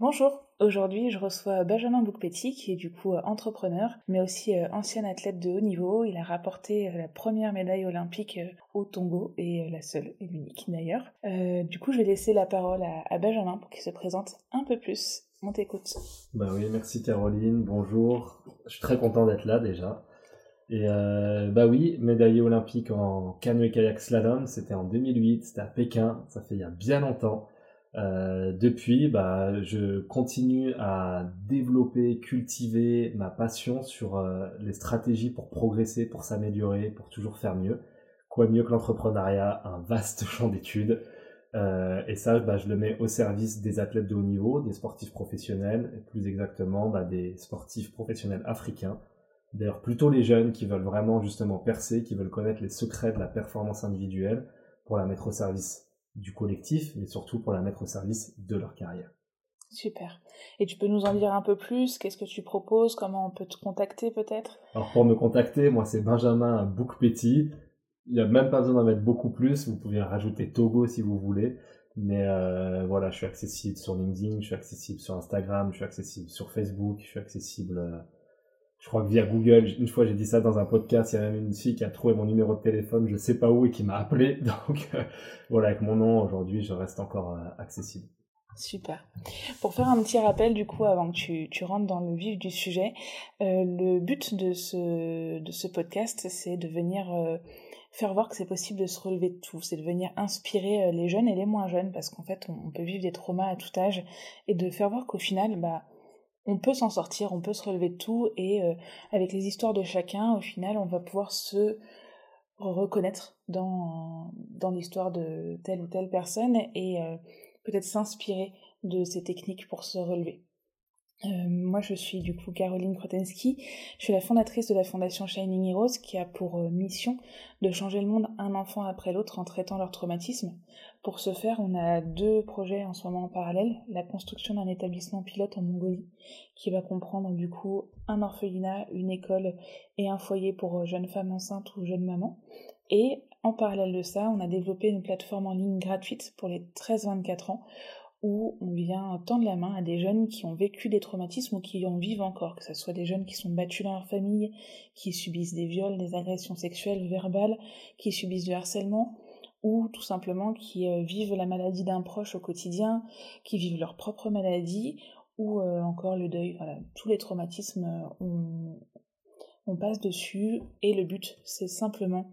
Bonjour, aujourd'hui je reçois Benjamin Boukpetti qui est du coup euh, entrepreneur mais aussi euh, ancien athlète de haut niveau. Il a rapporté euh, la première médaille olympique au Tongo et la seule et l'unique d'ailleurs. du coup je vais laisser la parole à, Benjamin pour qu'il se présente un peu plus. On t'écoute. Bah oui, merci Caroline, bonjour. Je suis très content d'être là déjà. Et bah oui, médaillé olympique en canoë kayak slalom, c'était en 2008, c'était à Pékin, ça fait il y a bien longtemps. Euh, depuis, bah, je continue à développer, cultiver ma passion sur euh, les stratégies pour progresser, pour s'améliorer, pour toujours faire mieux. Quoi mieux que l'entrepreneuriat, un vaste champ d'études. Euh, et ça, bah, je le mets au service des athlètes de haut niveau, des sportifs professionnels, plus exactement bah, des sportifs professionnels africains. D'ailleurs, plutôt les jeunes qui veulent vraiment justement percer, qui veulent connaître les secrets de la performance individuelle pour la mettre au service du collectif, mais surtout pour la mettre au service de leur carrière. Super. Et tu peux nous en dire un peu plus? Qu'est-ce que tu proposes? Comment on peut te contacter peut-être? Alors pour me contacter, moi c'est Benjamin Boukpetit. Il n'y a même pas besoin d'en mettre beaucoup plus. Vous pouvez rajouter Togo si vous voulez. Mais euh, voilà, je suis accessible sur LinkedIn, je suis accessible sur Instagram, je suis accessible sur Facebook, je suis accessible euh, je crois que via Google, une fois j'ai dit ça dans un podcast, il y a même une fille qui a trouvé mon numéro de téléphone, je sais pas où, et qui m'a appelé. Donc euh, voilà, avec mon nom aujourd'hui, je reste encore euh, accessible. Super. Pour faire un petit rappel, du coup, avant que tu, tu rentres dans le vif du sujet, euh, le but de ce, de ce podcast, c'est de venir faire voir que c'est possible de se relever de tout, c'est de venir inspirer les jeunes et les moins jeunes, parce qu'en fait, on, on, peut vivre des traumas à tout âge, et de faire voir qu'au final, bah, on peut s'en sortir, on peut se relever de tout, et euh, avec les histoires de chacun, au final, on va pouvoir se reconnaître dans, l'histoire de telle ou telle personne et euh, peut-être s'inspirer de ces techniques pour se relever. Euh, moi, je suis du coup Caroline Krotensky. Je suis la fondatrice de la fondation Shining Heroes qui a pour euh, mission de changer le monde un enfant après l'autre en traitant leur traumatisme. Pour ce faire, on a deux projets en ce moment en parallèle. La construction d'un établissement pilote en Mongolie qui va comprendre du coup un orphelinat, une école et un foyer pour euh, jeunes femmes enceintes ou jeunes mamans. Et en parallèle de ça, on a développé une plateforme en ligne gratuite pour les 13-24 ans où on vient tendre la main à des jeunes qui ont vécu des traumatismes ou qui en vivent encore, que ce soit des jeunes qui sont battus dans leur famille, qui subissent des viols, des agressions sexuelles, verbales, qui subissent du harcèlement, ou tout simplement qui euh, vivent la maladie d'un proche au quotidien, qui vivent leur propre maladie, ou euh, encore le deuil. Voilà, tous les traumatismes, euh, on, on passe dessus, et le but, c'est simplement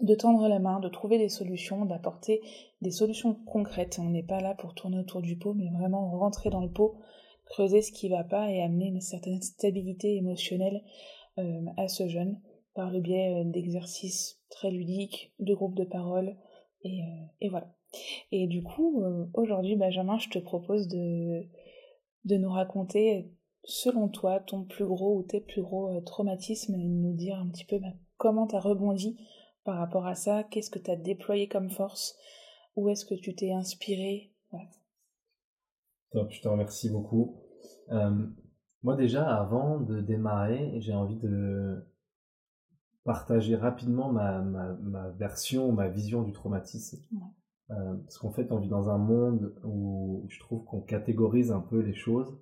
de tendre la main, de trouver des solutions, d'apporter des solutions concrètes. On n'est pas là pour tourner autour du pot, mais vraiment rentrer dans le pot, creuser ce qui va pas et amener une certaine stabilité émotionnelle euh, à ce jeune par le biais euh, d'exercices très ludiques, de groupes de parole, et, euh, voilà. Et du coup, aujourd'hui, Benjamin, je te propose de, nous raconter, selon toi, ton plus gros ou tes plus gros traumatismes et nous dire un petit peu bah, comment tu as rebondi par rapport à ça Qu'est-ce que tu as déployé comme force Où est-ce que tu t'es inspiré Top, je te remercie beaucoup. Euh, moi déjà, avant de démarrer, j'ai envie de partager rapidement ma, ma, version, ma vision du traumatisme. Euh, parce qu'en fait, on vit dans un monde où je trouve qu'on catégorise un peu les choses.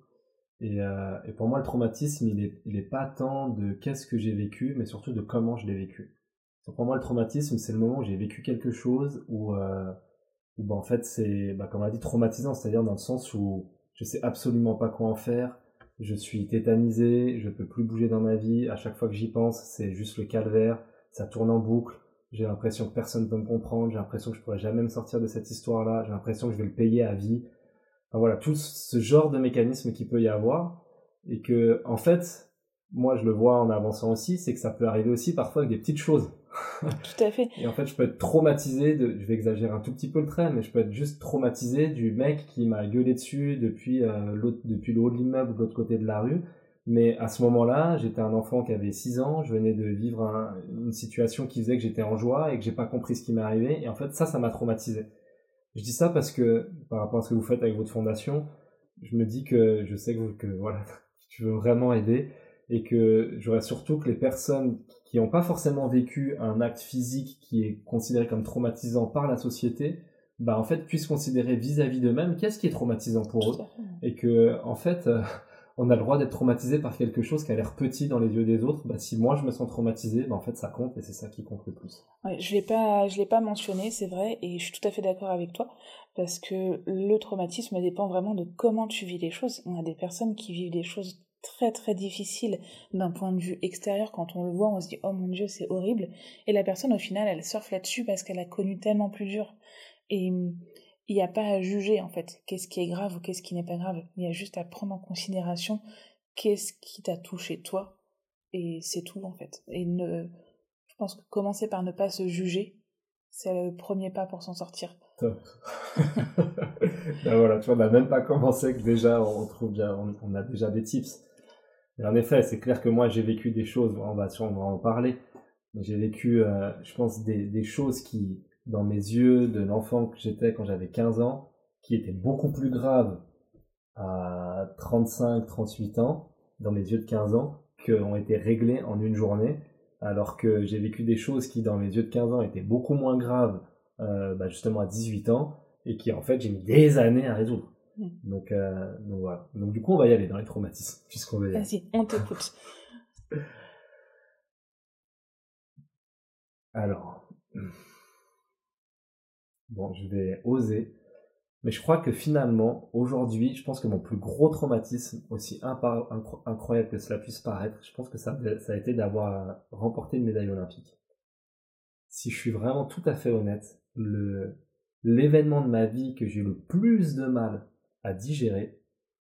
Et, euh, et, pour moi, le traumatisme, il n'est il est pas tant de qu'est-ce que j'ai vécu, mais surtout de comment je l'ai vécu pour moi, le traumatisme, c'est le moment où j'ai vécu quelque chose où, euh, où bah, en fait, c'est, bah, comme on a dit, traumatisant, c'est-à-dire dans le sens où je sais absolument pas quoi en faire, je suis tétanisé, je peux plus bouger dans ma vie, à chaque fois que j'y pense, c'est juste le calvaire, ça tourne en boucle, j'ai l'impression que personne ne peut me comprendre, j'ai l'impression que je pourrais jamais me sortir de cette histoire-là, j'ai l'impression que je vais le payer à vie. Enfin, voilà, tout ce genre de mécanisme qu'il peut y avoir, et que, en fait, moi je le vois en avançant aussi, c'est que ça peut arriver aussi parfois avec des petites choses. Tout à fait. Et en fait, je peux être traumatisé, de, je vais exagérer un tout petit peu le trait, mais je peux être juste traumatisé du mec qui m'a gueulé dessus depuis, euh, depuis le haut de l'immeuble de l'autre côté de la rue. Mais à ce moment-là, j'étais un enfant qui avait 6 ans, je venais de vivre une situation qui faisait que j'étais en joie et que j'ai pas compris ce qui m'est arrivé. Et en fait, ça, ça m'a traumatisé. Je dis ça parce que, par rapport à ce que vous faites avec votre fondation, je me dis que je sais que, que voilà, tu veux vraiment aider et que j'aurais surtout que les personnes qui n'ont pas forcément vécu un acte physique qui est considéré comme traumatisant par la société bah, en fait, puissent considérer vis-à-vis d'eux-mêmes qu'est-ce qui est traumatisant pour eux. Et que, en fait, euh, on a le droit d'être traumatisé par quelque chose qui a l'air petit dans les yeux des autres. Bah, si moi je me sens traumatisé, bah, en fait, ça compte et c'est ça qui compte le plus. Ouais, je l'ai pas, je l'ai pas mentionné, c'est vrai, et je suis tout à fait d'accord avec toi, parce que le traumatisme dépend vraiment de comment tu vis les choses. On a des personnes qui vivent des choses très très difficiles d'un point de vue extérieur. Quand on le voit, on se dit oh mon dieu, c'est horrible. Et la personne, au final, elle surfe là-dessus parce qu'elle a connu tellement plus dur. Et il n'y a pas à juger, en fait, qu'est-ce qui est grave ou qu'est-ce qui n'est pas grave. Il y a juste à prendre en considération qu'est-ce qui t'a touché toi. Et c'est tout, en fait. Et ne, je pense que commencer par ne pas se juger, c'est le premier pas pour s'en sortir. Ben voilà, tu vois, on n'a même pas commencé que déjà on trouve bien, on, a déjà des tips. Et en effet, c'est clair que moi j'ai vécu des choses, on va sûrement en parler, mais j'ai vécu, euh, je pense, des, des, choses qui, dans mes yeux de l'enfant que j'étais quand j'avais 15 ans, qui étaient beaucoup plus graves à 35, 38 ans, dans mes yeux de 15 ans, qui ont été réglées en une journée, alors que j'ai vécu des choses qui, dans mes yeux de 15 ans, étaient beaucoup moins graves, euh, bah justement à 18 ans, et qui, en fait, j'ai mis des années à résoudre. Mm. Donc, euh, donc voilà. Donc du coup, on va y aller dans les traumatismes, puisqu'on veut y aller. Vas-y, on t'écoute. Alors, bon, je vais oser, mais je crois que finalement, aujourd'hui, je pense que mon plus gros traumatisme, aussi incroyable que cela puisse paraître, je pense que ça, ça a été d'avoir remporté une médaille olympique. Si je suis vraiment tout à fait honnête, le l'événement de ma vie que j'ai eu le plus de mal à digérer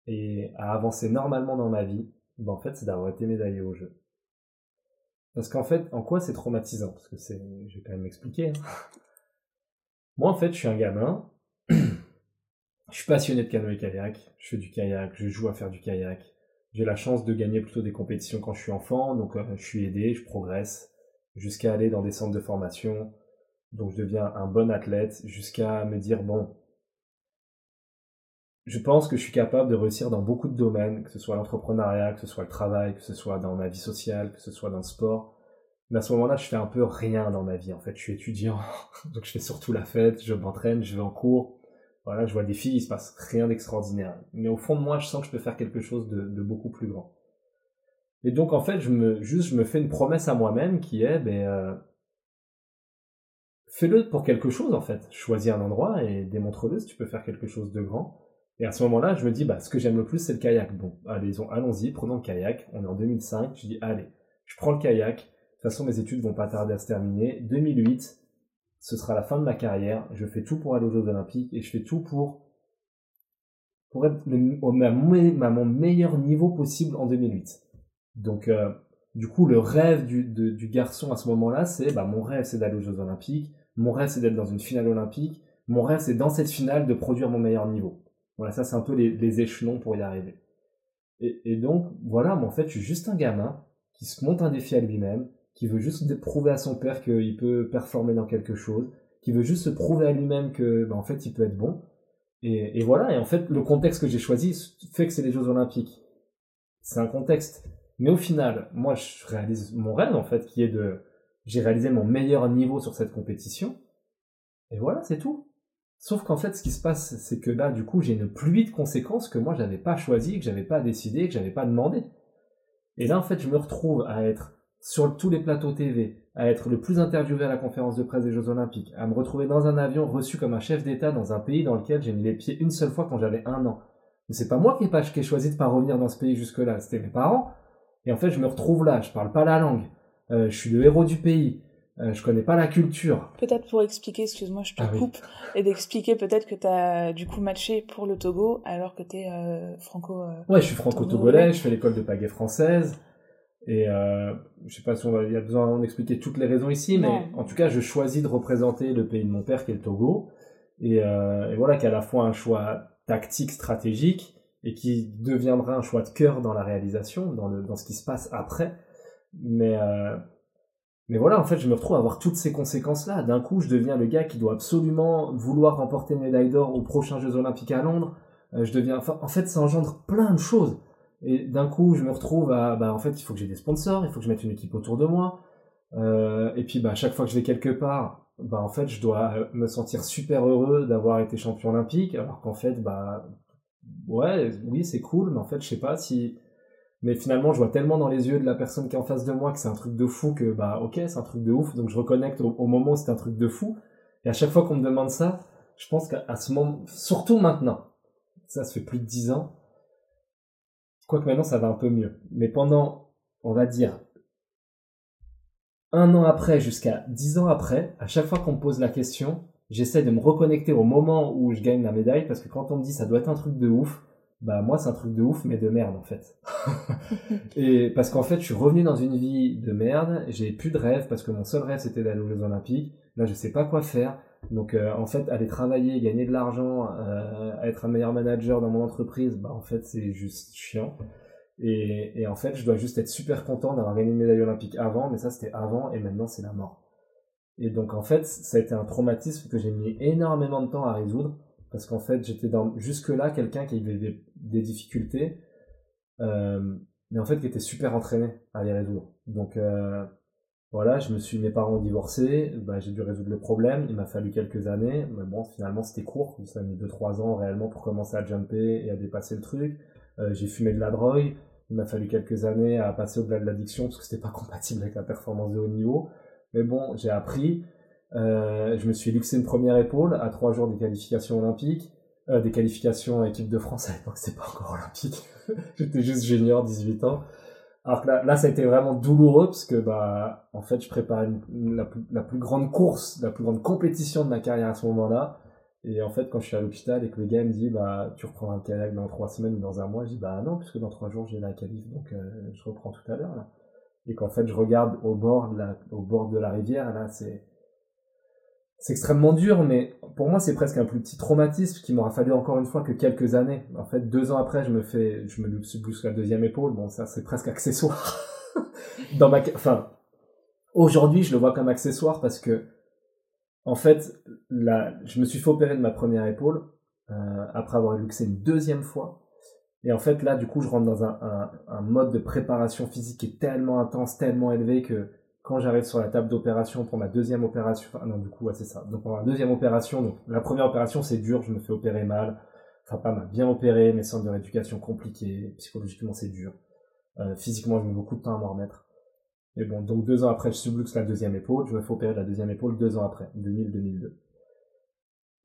et à avancer normalement dans ma vie, ben en fait, c'est d'avoir été médaillé au jeu. Parce qu'en fait, en quoi c'est traumatisant? Parce que c'est, je vais quand même m'expliquer. Hein. Moi, en fait, je suis un gamin. je suis passionné de canoë-kayak. Je fais du kayak. Je joue à faire du kayak. J'ai la chance de gagner plutôt des compétitions quand je suis enfant. Donc, euh, je suis aidé, je progresse. Jusqu'à aller dans des centres de formation. Donc, je deviens un bon athlète. Jusqu'à me dire, bon, je pense que je suis capable de réussir dans beaucoup de domaines, que ce soit l'entrepreneuriat, que ce soit le travail, que ce soit dans ma vie sociale, que ce soit dans le sport. Mais à ce moment-là, je fais un peu rien dans ma vie. En fait, je suis étudiant, donc je fais surtout la fête, je m'entraîne, je vais en cours. Voilà, je vois des filles, il se passe rien d'extraordinaire. Mais au fond de moi, je sens que je peux faire quelque chose de, beaucoup plus grand. Et donc, en fait, je me, juste, je me fais une promesse à moi-même qui est, ben, euh, fais-le pour quelque chose, en fait. Choisis un endroit et démontre-le si tu peux faire quelque chose de grand. Et à ce moment-là, je me dis, bah, ce que j'aime le plus, c'est le kayak. Bon, allez, allons-y, prenons le kayak. On est en 2005. Je dis, allez, je prends le kayak. De toute façon, mes études vont pas tarder à se terminer. 2008, ce sera la fin de ma carrière. Je fais tout pour aller aux Jeux Olympiques et je fais tout pour, pour être au, à, mon meilleur niveau possible en 2008. Donc, euh, du coup, le rêve du, du garçon à ce moment-là, c'est, bah, mon rêve, c'est d'aller aux Jeux Olympiques. Mon rêve, c'est d'être dans une finale olympique. Mon rêve, c'est dans cette finale de produire mon meilleur niveau. Voilà, ça c'est un peu les, échelons pour y arriver. Et, donc, voilà, mais en fait, je suis juste un gamin qui se monte un défi à lui-même, qui veut juste prouver à son père qu'il peut performer dans quelque chose, qui veut juste se prouver à lui-même que, bah, en fait, il peut être bon. Et, voilà, et en fait, le contexte que j'ai choisi fait que c'est les Jeux Olympiques. C'est un contexte. Mais au final, moi, je réalise mon rêve, en fait, qui est de, j'ai réalisé mon meilleur niveau sur cette compétition. Et voilà, c'est tout. Sauf qu'en fait, ce qui se passe, c'est que là, du coup, j'ai une pluie de conséquences que moi, je n'avais pas choisi, que j'avais pas décidé, que j'avais pas demandé. Et là, en fait, je me retrouve à être sur tous les plateaux TV, à être le plus interviewé à la conférence de presse des Jeux Olympiques, à me retrouver dans un avion reçu comme un chef d'État dans un pays dans lequel j'ai mis les pieds une seule fois quand j'avais un an. Mais c'est pas moi qui ai, qui ai choisi de pas revenir dans ce pays jusque-là, c'était mes parents. Et en fait, je me retrouve là, je parle pas la langue, euh, je suis le héros du pays, euh, je connais pas la culture. Peut-être pour expliquer, excuse-moi, je te ah coupe, et d'expliquer peut-être que tu as du coup matché pour le Togo alors que tu es euh, franco. Euh, ouais, je suis franco-togolais, je fais l'école de pagaie française. Et euh, je sais pas si on il y a besoin d'expliquer toutes les raisons ici, mais en tout cas, je choisis de représenter le pays de mon père qui est le Togo. Et, et voilà, qui est à la fois un choix tactique, stratégique, et qui deviendra un choix de cœur dans la réalisation, dans, le, dans ce qui se passe après. Mais mais voilà, en fait, je me retrouve à avoir toutes ces conséquences-là. D'un coup, je deviens le gars qui doit absolument vouloir remporter une médaille d'or aux prochains Jeux Olympiques à Londres. Euh, je deviens, en fait, ça engendre plein de choses. Et d'un coup, je me retrouve à, bah, en fait, il faut que j'ai des sponsors, il faut que je mette une équipe autour de moi. Euh, et puis, bah, chaque fois que je vais quelque part, bah en fait je dois me sentir super heureux d'avoir été champion olympique alors qu'en fait bah ouais oui c'est cool mais en fait je sais pas si mais finalement je vois tellement dans les yeux de la personne qui est en face de moi que c'est un truc de fou que bah ok c'est un truc de ouf. Donc je reconnecte au, moment où c'est un truc de fou. Et à chaque fois qu'on me demande ça je pense qu'à ce moment surtout maintenant ça se fait plus de dix ans quoique maintenant ça va un peu mieux. Mais pendant on va dire un an après jusqu'à dix ans après, à chaque fois qu'on me pose la question, j'essaie de me reconnecter au moment où je gagne la médaille parce que quand on me dit ça doit être un truc de ouf, bah moi c'est un truc de ouf mais de merde en fait. et parce qu'en fait je suis revenu dans une vie de merde, j'ai plus de rêve parce que mon seul rêve c'était d'aller aux Jeux Olympiques. Là je sais pas quoi faire. Donc euh, en fait aller travailler, gagner de l'argent, euh, être un meilleur manager dans mon entreprise, bah en fait c'est juste chiant. Et, et, en fait, je dois juste être super content d'avoir gagné une médaille olympique avant, mais ça c'était avant et maintenant c'est la mort. Et donc en fait, ça a été un traumatisme que j'ai mis énormément de temps à résoudre parce qu'en fait, j'étais dans jusque-là quelqu'un qui avait des, des difficultés, euh, mais en fait qui était super entraîné à les résoudre. Donc euh, voilà, je me suis, mes parents ont divorcé, bah, j'ai dû résoudre le problème. Il m'a fallu quelques années, mais bon, finalement c'était court, ça a mis 2-3 ans réellement pour commencer à jumper et à dépasser le truc. Euh, j'ai fumé de la drogue, il m'a fallu quelques années à passer au-delà de l'addiction parce que c'était pas compatible avec la performance de haut niveau. Mais bon, j'ai appris. Euh, je me suis luxé une première épaule à trois jours des qualifications olympiques, euh, des qualifications équipe de France à l'époque, c'était pas encore olympique. J'étais juste junior, 18 ans. Alors que là, ça a été vraiment douloureux parce que, bah, en fait, je préparais la, plus, grande course, la plus grande compétition de ma carrière à ce moment-là. Et en fait, quand je suis à l'hôpital et que le gars me dit, bah, tu reprends un kayak dans trois semaines ou dans un mois, je dis, bah non, puisque dans trois jours, j'ai la qualif, donc euh, je reprends tout à l'heure. Et qu'en fait, je regarde au bord de la, au bord de la rivière, là, c'est, c'est extrêmement dur, mais pour moi, c'est presque un plus petit traumatisme qui m'aura fallu encore une fois que quelques années. En fait, deux ans après, je me fais, je me bouge la deuxième épaule. Bon, ça, c'est presque accessoire. dans ma, enfin, aujourd'hui, je le vois comme accessoire parce que, en fait, là, je me suis fait opérer de ma première épaule euh, après avoir luxé une deuxième fois. Et en fait, là, du coup, je rentre dans un, un, un, mode de préparation physique qui est tellement intense, tellement élevé que quand j'arrive sur la table d'opération pour ma deuxième opération, enfin non, du coup, ouais, c'est ça. Donc pour ma deuxième opération, la première opération, c'est dur, je me fais opérer mal, enfin pas mal, bien opéré, mes centres de rééducation compliqués, psychologiquement c'est dur, euh, physiquement, je mets beaucoup de temps à m'en remettre. Et bon, donc deux ans après, je subluxe la deuxième épaule. Je me fais opérer la deuxième épaule deux ans après, 2000-2002.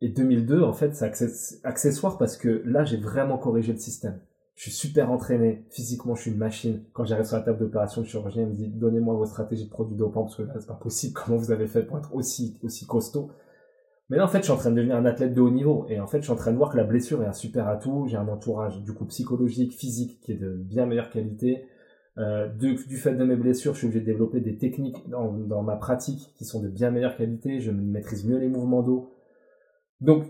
Et 2002, en fait, c'est accessoire parce que là, j'ai vraiment corrigé le système. Je suis super entraîné. Physiquement, je suis une machine. Quand j'arrive sur la table d'opération, le chirurgien me dit, donnez-moi vos stratégies de produits dopants parce que là, c'est pas possible. Comment vous avez fait pour être aussi, aussi costaud? Mais là, en fait, je suis en train de devenir un athlète de haut niveau. Et en fait, je suis en train de voir que la blessure est un super atout. J'ai un entourage, du coup, psychologique, physique, qui est de bien meilleure qualité. Euh, du, fait de mes blessures, je suis obligé de développer des techniques dans, dans, ma pratique qui sont de bien meilleure qualité. Je maîtrise mieux les mouvements d'eau. Donc,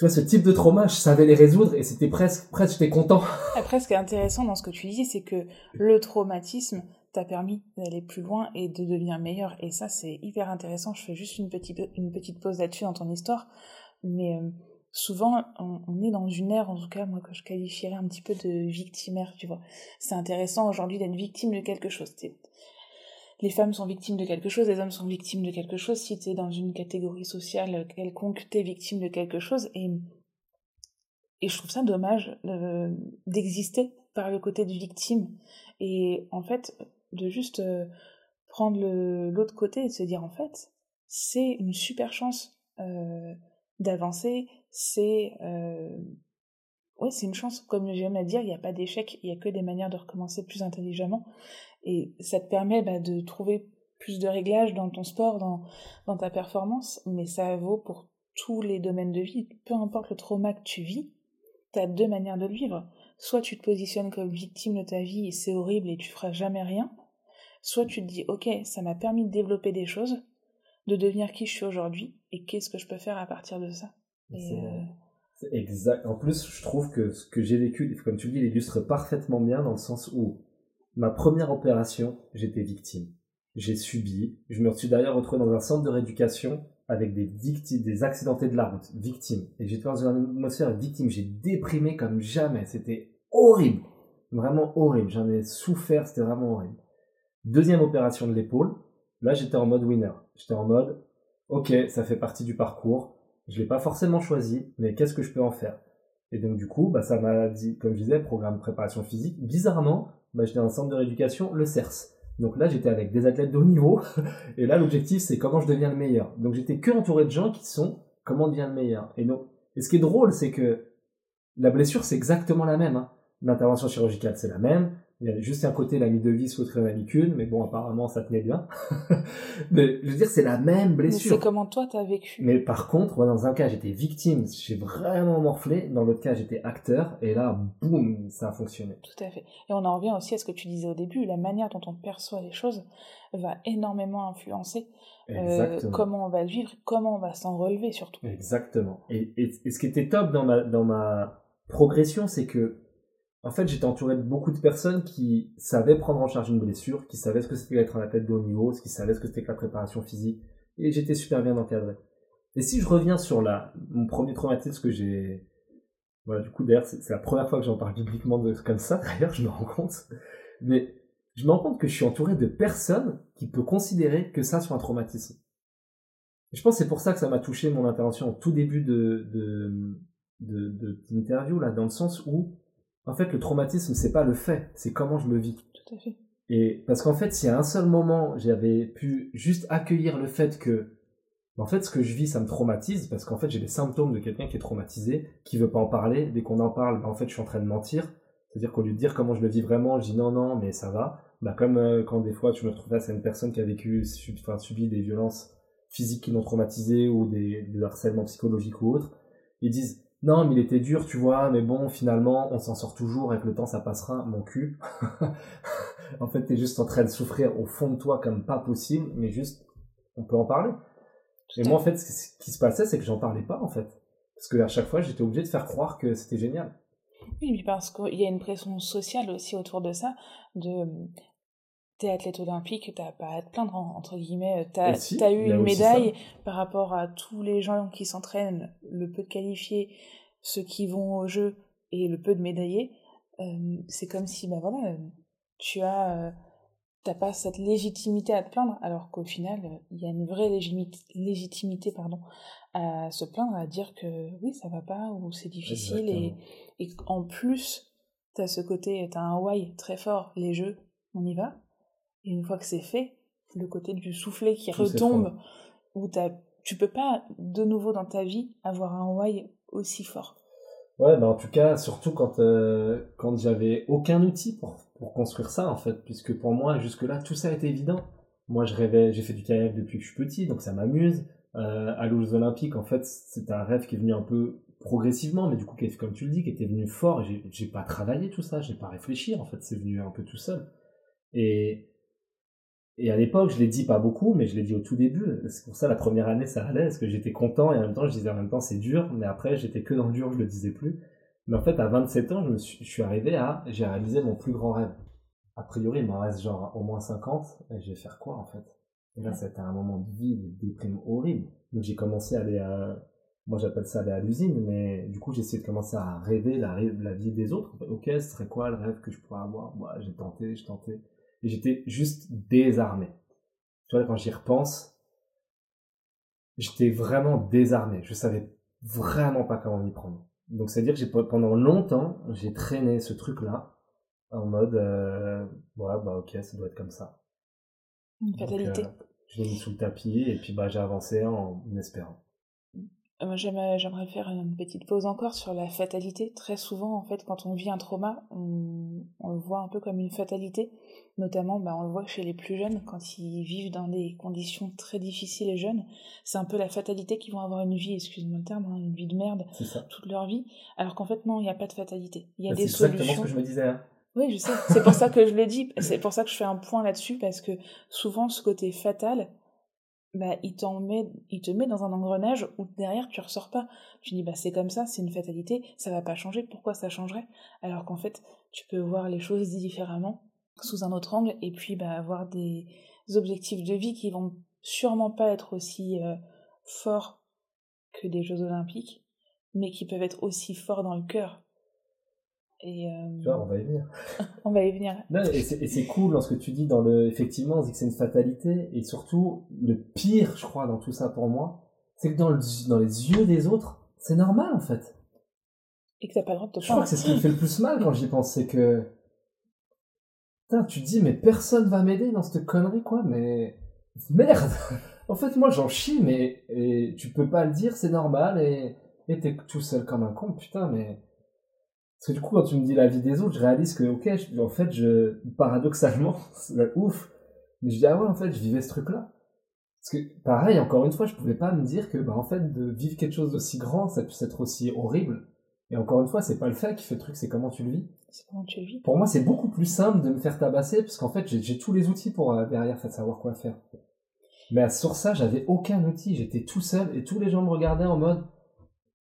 tu vois, ce type de trauma, je savais les résoudre et c'était presque, presque, j'étais content. Après, ce qui est intéressant dans ce que tu dis, c'est que le traumatisme t'a permis d'aller plus loin et de devenir meilleur. Et ça, c'est hyper intéressant. Je fais juste une petite, pause là-dessus dans ton histoire. Mais euh, souvent on, est dans une ère, en tout cas moi que je qualifierais un petit peu de victimaire, tu vois. C'est intéressant aujourd'hui d'être victime de quelque chose. Les femmes sont victimes de quelque chose, les hommes sont victimes de quelque chose. Si t'es dans une catégorie sociale quelconque, t'es victime de quelque chose. Et, et je trouve ça dommage euh, d'exister par le côté de victime. Et en fait, de juste euh, prendre l'autre côté et de se dire en fait, c'est une super chance euh, d'avancer, c'est ouais, c'est une chance. Comme j'aime à dire, il n'y a pas d'échec, il y a que des manières de recommencer plus intelligemment. Et ça te permet bah, de trouver plus de réglages dans ton sport, dans, dans ta performance, mais ça vaut pour tous les domaines de vie. Peu importe le trauma que tu vis, tu as deux manières de le vivre. Soit tu te positionnes comme victime de ta vie et c'est horrible et tu feras jamais rien. Soit tu te dis, ok, ça m'a permis de développer des choses, de devenir qui je suis aujourd'hui et qu'est-ce que je peux faire à partir de ça. Euh, c'est exact. En plus, je trouve que ce que j'ai vécu, comme tu le dis, il illustre parfaitement bien dans le sens où ma première opération, j'étais victime. J'ai subi. Je me suis d'ailleurs retrouvé dans un centre de rééducation avec des des accidentés de la route, victimes. Et j'étais dans une atmosphère victime. J'ai déprimé comme jamais. C'était horrible. Vraiment horrible. J'en ai souffert. C'était vraiment horrible. Deuxième opération de l'épaule. Là, j'étais en mode winner. J'étais en mode, ok, ça fait partie du parcours, je l'ai pas forcément choisi, mais qu'est-ce que je peux en faire? Et donc du coup, bah, ça m'a dit, comme je disais, programme de préparation physique. Bizarrement, bah, j'étais dans un centre de rééducation, le CERS. Donc là, j'étais avec des athlètes de haut niveau, et là, l'objectif, c'est comment je deviens le meilleur. Donc j'étais que entouré de gens qui sont comment devient le meilleur. Et donc, et ce qui est drôle, c'est que la blessure, c'est exactement la même. Hein. L'intervention chirurgicale, c'est la même. Il y avait juste un côté la mise de vis contre une mais bon, apparemment, ça tenait bien. mais je veux dire, c'est la même blessure. C'est comment toi, t'as vécu? Mais par contre, moi, dans un cas, j'étais victime, j'ai vraiment morflé. Dans l'autre cas, j'étais acteur. Et là, boum, ça a fonctionné. Tout à fait. Et on en revient aussi à ce que tu disais au début. La manière dont on perçoit les choses va énormément influencer euh, comment on va le vivre, comment on va s'en relever surtout. Exactement. Et, et, et, ce qui était top dans ma, dans ma progression, c'est que en fait, j'étais entouré de beaucoup de personnes qui savaient prendre en charge une blessure, qui savaient ce que c'était d'être un athlète de haut niveau, qui savaient ce que c'était que la préparation physique, et j'étais super bien encadré. Et si je reviens sur la, mon premier traumatisme que j'ai, voilà, du coup, d'ailleurs, c'est la première fois que j'en parle publiquement de, comme ça, d'ailleurs, je me rends compte. Mais je me rends compte que je suis entouré de personnes qui peuvent considérer que ça soit un traumatisme. je pense que c'est pour ça que ça m'a touché mon intervention au tout début de, de, de, de l'interview, là, dans le sens où en fait, le traumatisme, c'est pas le fait, c'est comment je le vis. Tout à fait. Et parce qu'en fait, y a un seul moment, j'avais pu juste accueillir le fait que, en fait, ce que je vis, ça me traumatise, parce qu'en fait, j'ai des symptômes de quelqu'un qui est traumatisé, qui veut pas en parler. Dès qu'on en parle, en fait, je suis en train de mentir. C'est-à-dire qu'au lieu de dire comment je le vis vraiment, je dis non, non, mais ça va. Bah, comme euh, quand des fois, tu me retrouves face à une personne qui a vécu, enfin, subi des violences physiques qui l'ont traumatisé ou des, des harcèlements psychologiques ou autres, ils disent non, mais il était dur, tu vois, mais bon, finalement, on s'en sort toujours, avec le temps, ça passera, mon cul. en fait, t'es juste en train de souffrir au fond de toi comme pas possible, mais juste, on peut en parler. Et moi, en fait, ce qui se passait, c'est que j'en parlais pas, en fait. Parce que à chaque fois, j'étais obligé de faire croire que c'était génial. Oui, mais parce qu'il y a une pression sociale aussi autour de ça, de t'es athlète olympique, t'as pas à te plaindre, entre guillemets, t'as as eu une médaille par rapport à tous les gens qui s'entraînent, le peu de qualifiés, ceux qui vont au jeu et le peu de médaillés. Euh, c'est comme si, ben voilà, tu as, euh, t'as pas cette légitimité à te plaindre, alors qu'au final, il y a une vraie légitimité, légitimité pardon, à se plaindre, à dire que oui, ça va pas, ou c'est difficile, et, et en plus, t'as ce côté, t'as un why très fort, les jeux, on y va, et une fois que c'est fait, le côté du soufflet qui retombe, où as, tu peux pas de nouveau dans ta vie avoir un why aussi fort. Ouais, bah en tout cas, surtout quand, euh, quand j'avais aucun outil pour, pour construire ça, en fait, puisque pour moi, jusque-là, tout ça été évident. Moi, je rêvais, j'ai fait du kayak depuis que je suis petit, donc ça m'amuse. Euh, à aux Olympiques, en fait, c'est un rêve qui est venu un peu progressivement, mais du coup, comme tu le dis, qui était venu fort. J'ai pas travaillé tout ça, j'ai pas réfléchi, en fait, c'est venu un peu tout seul. Et, et à l'époque, je l'ai dit pas beaucoup, mais je l'ai dit au tout début. C'est pour ça la première année, ça allait, parce que j'étais content et en même temps, je disais en même temps, c'est dur, mais après, j'étais que dans le dur, je le disais plus. Mais en fait, à 27 ans, je, me suis, je suis arrivé à, j'ai réalisé mon plus grand rêve. A priori, il m'en reste genre au moins 50, et je vais faire quoi en fait? Et là, c'était un moment de vie, de déprime horrible. Donc j'ai commencé à aller à, moi j'appelle ça aller à l'usine, mais du coup j'ai essayé de commencer à rêver la, la vie des autres. Ok, ce serait quoi le rêve que je pourrais avoir? Moi, j'ai tenté, j'ai tenté et j'étais juste désarmé. Tu vois, quand j'y repense, j'étais vraiment désarmé. Je savais vraiment pas comment m'y prendre. Donc, c'est-à-dire que j'ai, pendant longtemps, j'ai traîné ce truc-là en mode, euh, ouais, bah ok, ça doit être comme ça. Une fatalité. Euh, je l'ai mis sous le tapis et puis bah, j'ai avancé en espérant. Euh, j'aimerais faire une petite pause encore sur la fatalité. Très souvent, en fait, quand on vit un trauma, on, le voit un peu comme une fatalité. Notamment, bah, on le voit chez les plus jeunes, quand ils vivent dans des conditions très difficiles et jeunes. C'est un peu la fatalité qu'ils vont avoir une vie, excuse-moi le terme, hein, une vie de merde toute leur vie. Alors qu'en fait, non, il n'y a pas de fatalité. Il y a bah, des solutions. C'est exactement ce que je me disais. Hein. Oui, je sais. C'est pour ça que je le dis. C'est pour ça que je fais un point là-dessus, parce que souvent, ce côté fatal, bah, il, met, il te met dans un engrenage où derrière tu ressors pas. Tu dis bah c'est comme ça, c'est une fatalité, ça va pas changer, pourquoi ça changerait? Alors qu'en fait tu peux voir les choses différemment, sous un autre angle, et puis bah, avoir des objectifs de vie qui vont sûrement pas être aussi euh, forts que des Jeux Olympiques, mais qui peuvent être aussi forts dans le cœur. Et, euh, Tu vois, on va y venir. on va y venir. Non, et c'est cool dans ce que tu dis dans le. Effectivement, on dit que c'est une fatalité. Et surtout, le pire, je crois, dans tout ça pour moi, c'est que dans, le- dans les yeux des autres, c'est normal en fait. Et que t'as pas le droit de te Je crois que c'est ce qui me fait le plus mal quand j'y pense, c'est que. Putain, tu te dis, mais personne va m'aider dans cette connerie, quoi, mais. Merde En fait, moi, j'en chie, mais. Et tu peux pas le dire, c'est normal, et. Et t'es tout seul comme un con, putain, mais. Parce que du coup, quand tu me dis la vie des autres, je réalise que, ok, je- en fait, je. Paradoxalement, c'est ouf, mais je dis, ah ouais, en fait, je vivais ce truc-là. Parce que, pareil, encore une fois, je pouvais pas me dire que, bah, en fait, de vivre quelque chose d'aussi grand, ça puisse être aussi horrible. Et encore une fois, c'est pas le fait qui fait le truc, c'est comment tu le vis. C'est comment tu le vis. Pour moi, c'est beaucoup plus simple de me faire tabasser, parce qu'en fait, j'ai tous les outils pour euh, derrière faire savoir quoi faire. Mais sur ça, j'avais aucun outil, j'étais tout seul, et tous les gens me regardaient en mode,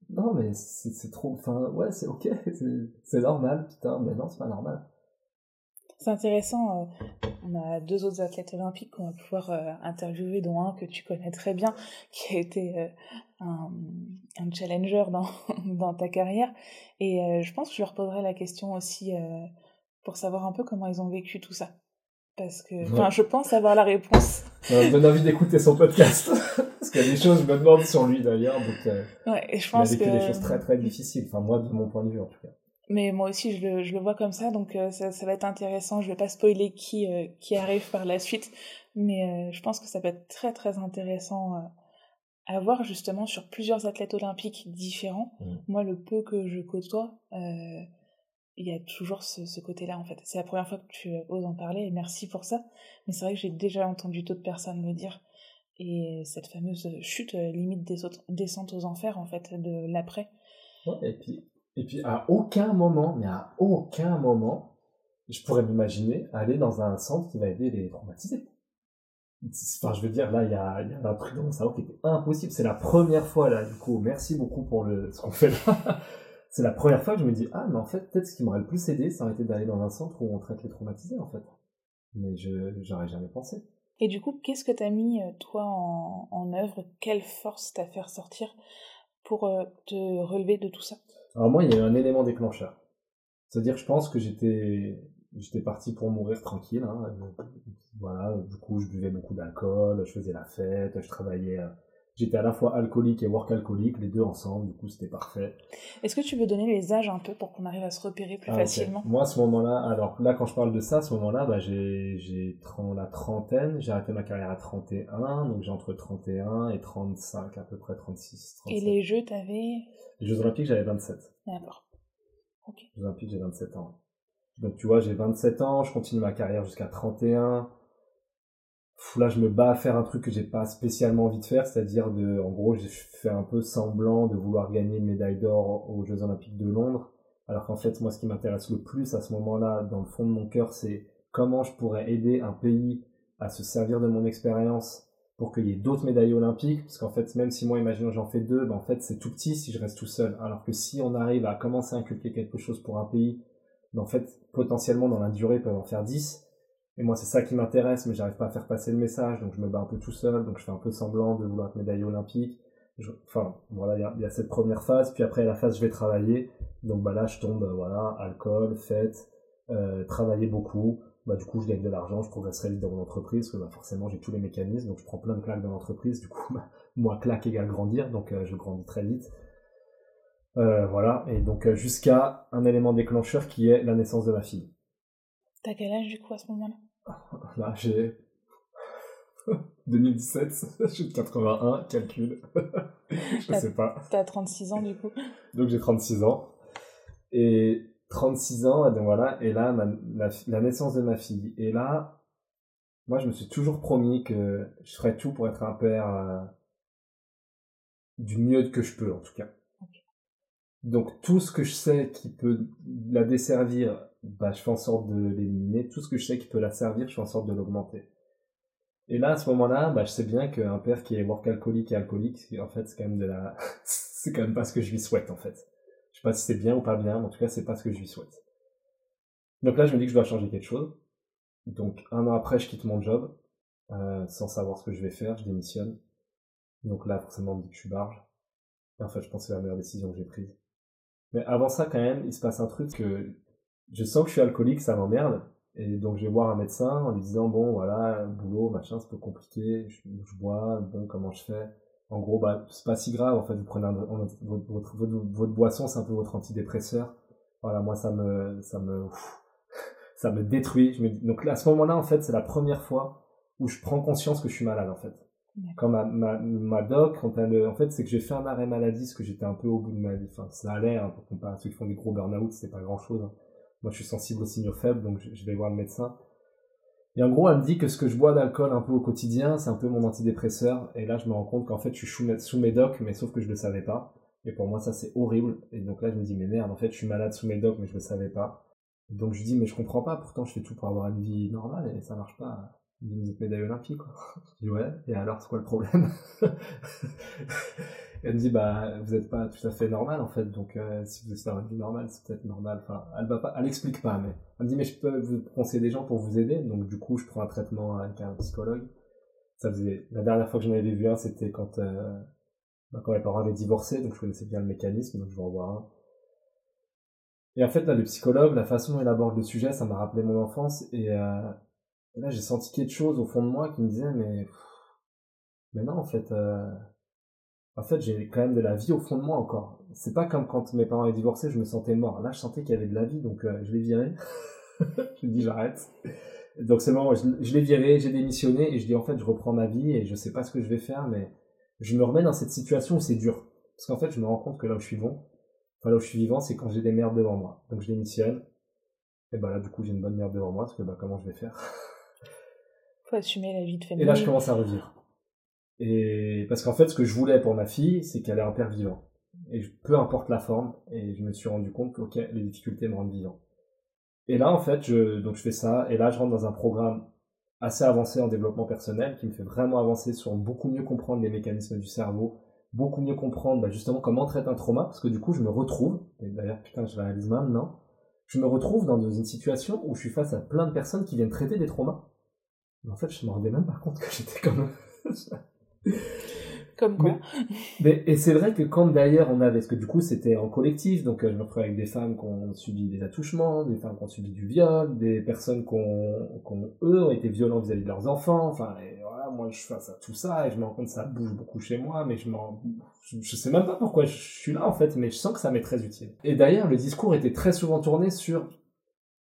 non, mais c'est trop, enfin, ouais, c'est ok, c'est- normal, putain, mais non, c'est pas normal. C'est intéressant. euh, on a deux autres athlètes olympiques qu'on va pouvoir euh, interviewer, dont un que tu connais très bien, qui a été euh, un, un challenger dans, dans ta carrière. Et je pense que je leur poserai la question aussi pour savoir un peu comment ils ont vécu tout ça. Parce que, enfin, Ouais. je pense avoir la réponse. Donne envie d'écouter son podcast, parce qu'il y a des choses, je me demande sur lui d'ailleurs, donc euh, Ouais, et je il a vécu que. des choses très très difficiles, enfin, moi, de mon point de vue en tout cas. Mais moi aussi, je le, je le vois comme ça, donc euh, ça, ça va être intéressant. Je vais pas spoiler qui, euh, qui arrive par la suite, mais euh, je pense que ça va être très très intéressant à voir justement sur plusieurs athlètes olympiques différents. Mm. Moi, le peu que je côtoie, il y a toujours ce, ce côté-là en fait. C'est la première fois que tu oses en parler et merci pour ça. Mais c'est vrai que j'ai déjà entendu d'autres personnes le dire. Et cette fameuse chute, euh, limite des autres, descente aux enfers en fait, de l'après. Et puis, et puis à aucun moment, mais à aucun moment, je pourrais m'imaginer aller dans un centre qui va aider les traumatisés. Enfin, je veux dire, là, il y a, y a dans mon cerveau qui était impossible. C'est la première fois, là, du coup, merci beaucoup pour ce qu'on fait là. C'est la première fois que je me dis, ah, mais en fait, peut-être ce qui m'aurait le plus aidé, ça aurait été d'aller dans un centre où on traite les traumatisés, en fait. Mais je, j'aurais jamais pensé. Et du coup, qu'est-ce que t'as mis, euh, toi, en, œuvre? Quelle force t'as fait ressortir pour euh, te relever de tout ça? Alors moi, il y a eu un élément déclencheur. C'est-à-dire, je pense que j'étais, j'étais parti pour mourir tranquille. Hein. Euh, Voilà, du coup, je buvais beaucoup d'alcool, je faisais la fête, je travaillais. J'étais à la fois alcoolique et work alcoolique, les deux ensemble. Du coup, c'était parfait. Est-ce que tu veux donner les âges un peu pour qu'on arrive à se repérer plus Ah, facilement? Moi, à ce moment-là, alors là, quand je parle de ça, à ce moment-là, bah, j'ai, j'ai 30 la trentaine. J'ai arrêté ma carrière à 31, donc j'ai entre 31 et 35, à peu près 36, 37. Et les jeux, t'avais... Les Jeux Olympiques, j'avais 27. D'accord. Ok. Jeux Olympiques, j'ai 27 ans. Donc tu vois, j'ai 27 ans, je continue ma carrière jusqu'à 31. Là, je me bats à faire un truc que j'ai pas spécialement envie de faire, c'est-à-dire de, en gros, j'ai fait un peu semblant de vouloir gagner une médaille d'or aux Jeux Olympiques de Londres. Alors qu'en fait, moi, ce qui m'intéresse le plus à ce moment-là, dans le fond de mon cœur, c'est comment je pourrais aider un pays à se servir de mon expérience pour qu'il y ait d'autres médailles olympiques. Parce qu'en fait, même si moi, imaginons, j'en fais deux, ben, en fait, c'est tout petit si je reste tout seul. Alors que si on arrive à commencer à inculquer quelque chose pour un pays, ben, en fait, potentiellement, dans la durée, peuvent en faire 10. Et moi, c'est ça qui m'intéresse, mais j'arrive pas à faire passer le message, donc je me bats un peu tout seul, donc je fais un peu semblant de vouloir être médaille olympique. Enfin, voilà, il y a, cette première phase, puis après la phase je vais travailler. Donc bah là, je tombe, euh, voilà, alcool, fête, euh, travailler beaucoup. Bah du coup, je gagne de l'argent, je progresserai vite dans mon entreprise, parce que bah, forcément j'ai tous les mécanismes, donc je prends plein de claques dans l'entreprise. Du coup, bah, moi claque égale grandir, donc euh, je grandis très vite. Voilà, et donc jusqu'à un élément déclencheur qui est la naissance de ma fille. T'as quel âge du coup à ce moment-là? Là, j'ai 2017, je suis de 81, calcul. je sais pas. T'as 36 ans du coup Donc j'ai 36 ans. Et 36 ans, et donc voilà, et là, ma- la, la naissance de ma fille. Et là, moi, je me suis toujours promis que je ferais tout pour être un père euh, du mieux que je peux, en tout cas. Donc tout ce que je sais qui peut la desservir, bah, je fais en sorte de l'éliminer. Tout ce que je sais qui peut la servir, je fais en sorte de l'augmenter. Et là, à ce moment-là, bah, je sais bien qu'un père qui est work alcoolique et alcoolique, en fait, c'est quand même de la, c'est quand même pas ce que je lui souhaite, en fait. Je sais pas si c'est bien ou pas bien, mais en tout cas, c'est pas ce que je lui souhaite. Donc là, je me dis que je dois changer quelque chose. Donc un an après, je quitte mon job, euh, sans savoir ce que je vais faire, je démissionne. Donc là, forcément, on me dit que je suis barge. Et en fait, je pense que c'est la meilleure décision que j'ai prise. Mais avant ça, quand même, il se passe un truc que je sens que je suis alcoolique, ça m'emmerde. Et donc, je vais voir un médecin en lui disant, bon, voilà, boulot, machin, c'est un peu compliqué, je, bois, bon, comment je fais? En gros, bah, c'est pas si grave, en fait, vous prenez votre, votre, votre, boisson, c'est un peu votre antidépresseur. Voilà, moi, ça me, ça me, ça me détruit. Donc, à ce moment-là, en fait, c'est la première fois où je prends conscience que je suis malade, en fait. Quand ma, ma, ma doc, quand elle, en fait, c'est que j'ai fait un arrêt maladie, parce que j'étais un peu au bout de ma vie. Enfin, ça allait, hein, pour comparer à ceux qui font des gros burn-out, c'est pas grand chose. Hein. Moi, je suis sensible aux signaux faibles, donc je, vais voir le médecin. Et en gros, elle me dit que ce que je bois d'alcool un peu au quotidien, c'est un peu mon antidépresseur. Et là, je me rends compte qu'en fait, je suis sous mes docs, mais sauf que je le savais pas. Et pour moi, ça, c'est horrible. Et donc là, je me dis, mais merde, en fait, je suis malade sous mes docs, mais je le savais pas. Donc je dis, mais je comprends pas, pourtant je fais tout pour avoir une vie normale et ça marche pas. Une médaille olympique, quoi. Je dis, ouais, et alors, c'est quoi le problème? Elle me dit, bah, vous n'êtes pas tout à fait normal, en fait, donc euh, si vous êtes dans une vie normale, c'est peut-être normal. Enfin, elle va pas, elle explique pas, mais elle me dit, mais je peux vous conseiller des gens pour vous aider, donc du coup, je prends un traitement avec un psychologue. Ça faisait, la dernière fois que j'en avais vu un, c'était quand, euh, bah, quand mes parents avaient divorcé, donc je connaissais bien le mécanisme, donc je vais en voir un. Et en fait, là, le psychologue, la façon dont il aborde le sujet, ça m'a rappelé mon enfance, et, euh, là, j'ai senti quelque chose au fond de moi qui me disait, mais, mais non, en fait, euh, en fait, j'ai quand même de la vie au fond de moi encore. C'est pas comme quand mes parents avaient divorcé, je me sentais mort. Là, je sentais qu'il y avait de la vie, donc euh, je l'ai viré. je me dis j'arrête. Donc c'est le je, je l'ai viré, j'ai démissionné et je dis en fait je reprends ma vie et je sais pas ce que je vais faire, mais je me remets dans cette situation où c'est dur. Parce qu'en fait, je me rends compte que là où je suis bon, enfin là où je suis vivant, c'est quand j'ai des merdes devant moi. Donc je démissionne. Et bah là, du coup, j'ai une bonne merde devant moi, parce que bah comment je vais faire? Faut assumer la vie de famille. Et là, je commence à revivre. Et parce qu'en fait, ce que je voulais pour ma fille, c'est qu'elle ait un père vivant. Et peu importe la forme, et je me suis rendu compte que les difficultés me rendent vivant. Et là, en fait, je, donc je fais ça, et là, je rentre dans un programme assez avancé en développement personnel qui me fait vraiment avancer sur beaucoup mieux comprendre les mécanismes du cerveau, beaucoup mieux comprendre bah, justement comment traite un trauma, parce que du coup, je me retrouve, et d'ailleurs, putain, je réalise maintenant, je me retrouve dans une situation où je suis face à plein de personnes qui viennent traiter des traumas. Mais en fait, je me rendais même pas compte que j'étais comme Comme quoi. Mais, et c'est vrai que quand d'ailleurs on avait, parce que du coup c'était en collectif, donc euh, je me retrouvais avec des femmes qui ont subi des attouchements, des femmes qui ont subi du viol, des personnes qui ont, eux, ont été violents vis-à-vis de leurs enfants, enfin, et voilà, moi je suis face à tout ça et je me rends compte que ça bouge beaucoup chez moi, mais je, je, je sais même pas pourquoi je suis là en fait, mais je sens que ça m'est très utile. Et d'ailleurs le discours était très souvent tourné sur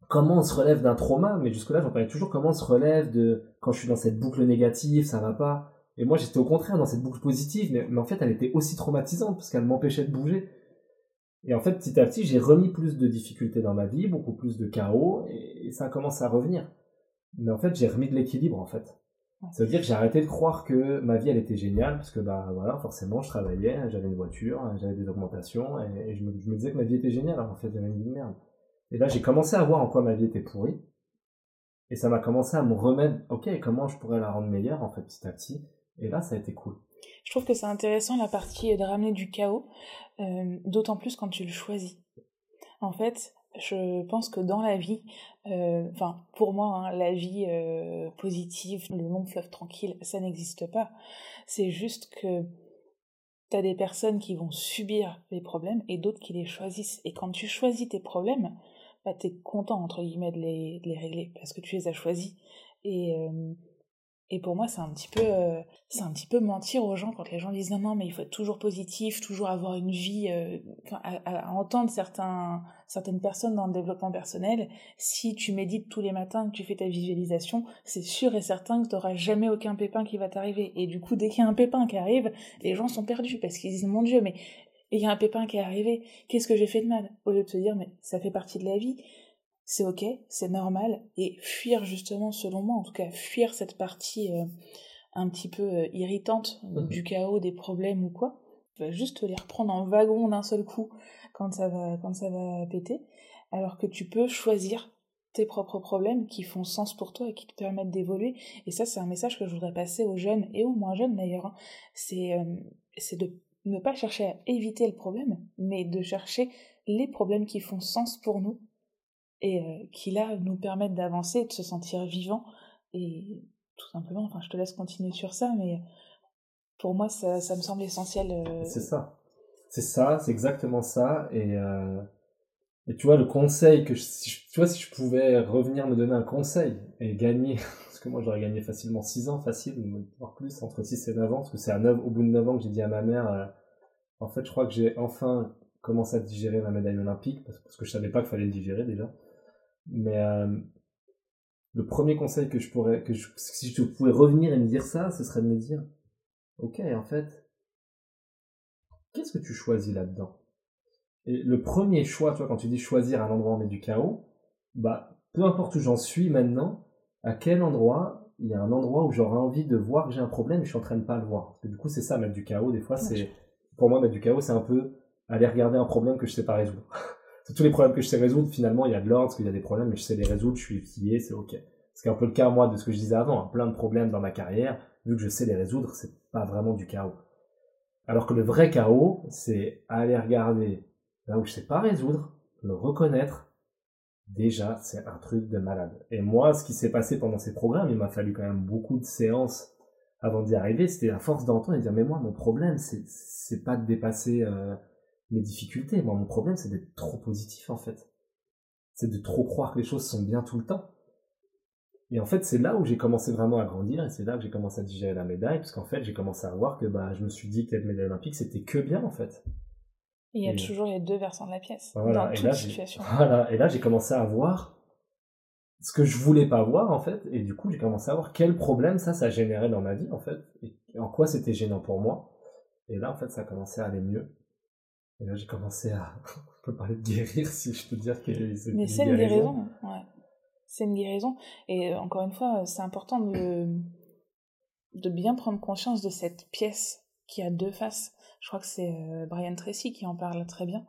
comment on se relève d'un trauma, mais jusque-là j'en parlais toujours comment on se relève de quand je suis dans cette boucle négative, ça va pas et moi, j'étais au contraire dans cette boucle positive, mais, en fait, elle était aussi traumatisante parce qu'elle m'empêchait de bouger. Et en fait, petit à petit, j'ai remis plus de difficultés dans ma vie, beaucoup plus de chaos, et, ça commence à revenir. Mais en fait, j'ai remis de l'équilibre, en fait. Ça veut dire que j'ai arrêté de croire que ma vie, elle était géniale, parce que, bah, voilà, forcément, je travaillais, j'avais une voiture, j'avais des augmentations, et, je, me, disais que ma vie était géniale, alors en fait, j'avais une vie de merde. Et là, j'ai commencé à voir en quoi ma vie était pourrie, et ça m'a commencé à me remettre, ok, comment je pourrais la rendre meilleure, en fait, petit à petit. Et là, ça a été cool. Je trouve que c'est intéressant la partie de ramener du chaos, euh, d'autant plus quand tu le choisis. En fait, je pense que dans la vie, euh, enfin pour moi, hein, la vie euh, positive, le long fleuve tranquille, ça n'existe pas. C'est juste que tu as des personnes qui vont subir les problèmes et d'autres qui les choisissent. Et quand tu choisis tes problèmes, bah, tu es content, entre guillemets, de les, régler parce que tu les as choisis. Et et pour moi, c'est un petit peu, euh, c'est un petit peu mentir aux gens quand les gens disent non, non, mais il faut être toujours positif, toujours avoir une vie. Euh, à, entendre certains, certaines personnes dans le développement personnel, si tu médites tous les matins, que tu fais ta visualisation, c'est sûr et certain que tu n'auras jamais aucun pépin qui va t'arriver. Et du coup, dès qu'il y a un pépin qui arrive, les gens sont perdus parce qu'ils disent mon Dieu, mais il y a un pépin qui est arrivé, qu'est-ce que j'ai fait de mal? Au lieu de se dire mais ça fait partie de la vie c'est ok, c'est normal, et fuir justement, selon moi, en tout cas, fuir cette partie euh, un petit peu euh, irritante mhm. du chaos, des problèmes ou quoi, va juste les reprendre en wagon d'un seul coup quand ça va, quand ça va péter, alors que tu peux choisir tes propres problèmes qui font sens pour toi et qui te permettent d'évoluer. Et ça, c'est un message que je voudrais passer aux jeunes et aux moins jeunes d'ailleurs. Hein. C'est, euh, c'est de ne pas chercher à éviter le problème, mais de chercher les problèmes qui font sens pour nous et euh, qui là nous permettent d'avancer, de se sentir vivant et tout simplement, enfin je te laisse continuer sur ça, mais pour moi ça, ça me semble essentiel. Euh, c'est ça, c'est ça, c'est exactement ça et, euh, Et tu vois, le conseil que je, tu vois, si je pouvais revenir me donner un conseil et gagner, parce que moi j'aurais gagné facilement 6 ans, facile, voire plus, entre 6 et 9 ans, parce que c'est à 9, au bout de 9 ans que j'ai dit à ma mère, en fait, je crois que j'ai enfin commencé à digérer ma médaille olympique, parce, que je savais pas qu'il fallait le digérer déjà. Mais euh, le premier conseil que je pourrais, que je, si je pouvais revenir et me dire ça, ce serait de me dire, ok, en fait, qu'est-ce que tu choisis là-dedans? Et le premier choix, tu vois, quand tu dis choisir un endroit où on met du chaos, bah, peu importe où j'en suis maintenant, à quel endroit, il y a un endroit où j'aurais envie de voir que j'ai un problème et je suis en train de pas le voir. Parce que du coup, c'est ça, mettre du chaos, des fois, c'est, pour moi, mettre du chaos, c'est un peu aller regarder un problème que je sais pas résoudre. Tous les problèmes que je sais résoudre, finalement, il y a de l'ordre, parce qu'il y a des problèmes, mais je sais les résoudre, je suis plié, c'est ok. C'est un peu le cas, moi, de ce que je disais avant, hein. plein de problèmes dans ma carrière, vu que je sais les résoudre, c'est pas vraiment du chaos. Alors que le vrai chaos, c'est aller regarder là où je sais pas résoudre, le reconnaître, déjà, c'est un truc de malade. Et moi, ce qui s'est passé pendant ces programmes, il m'a fallu quand même beaucoup de séances avant d'y arriver, c'était la force d'entendre et de dire, mais moi, mon problème, c'est, pas de dépasser euh, mes difficultés. Moi, mon problème, c'est d'être trop positif, en fait. C'est de trop croire que les choses sont bien tout le temps. Et en fait, c'est là où j'ai commencé vraiment à grandir et c'est là que j'ai commencé à digérer la médaille, parce qu'en fait, j'ai commencé à voir que bah, je me suis dit que la médaille olympique, c'était que bien, en fait. Il y a toujours les deux versants de la pièce, dans toute situation. Voilà, et là j'ai commencé à voir ce que je voulais pas voir en fait, et du coup j'ai commencé à voir quel problème ça, ça générait dans ma vie en fait, et en quoi c'était gênant pour moi. Et là en fait ça a commencé à aller mieux. Et là j'ai commencé à, on peut parler de guérir si je peux dire que c'est Mais c'est une guérison, ouais. C'est une guérison. Et euh, encore une fois, c'est important de, de bien prendre conscience de cette pièce qui a deux faces. Je crois que c'est euh, Brian Tracy qui en parle très bien.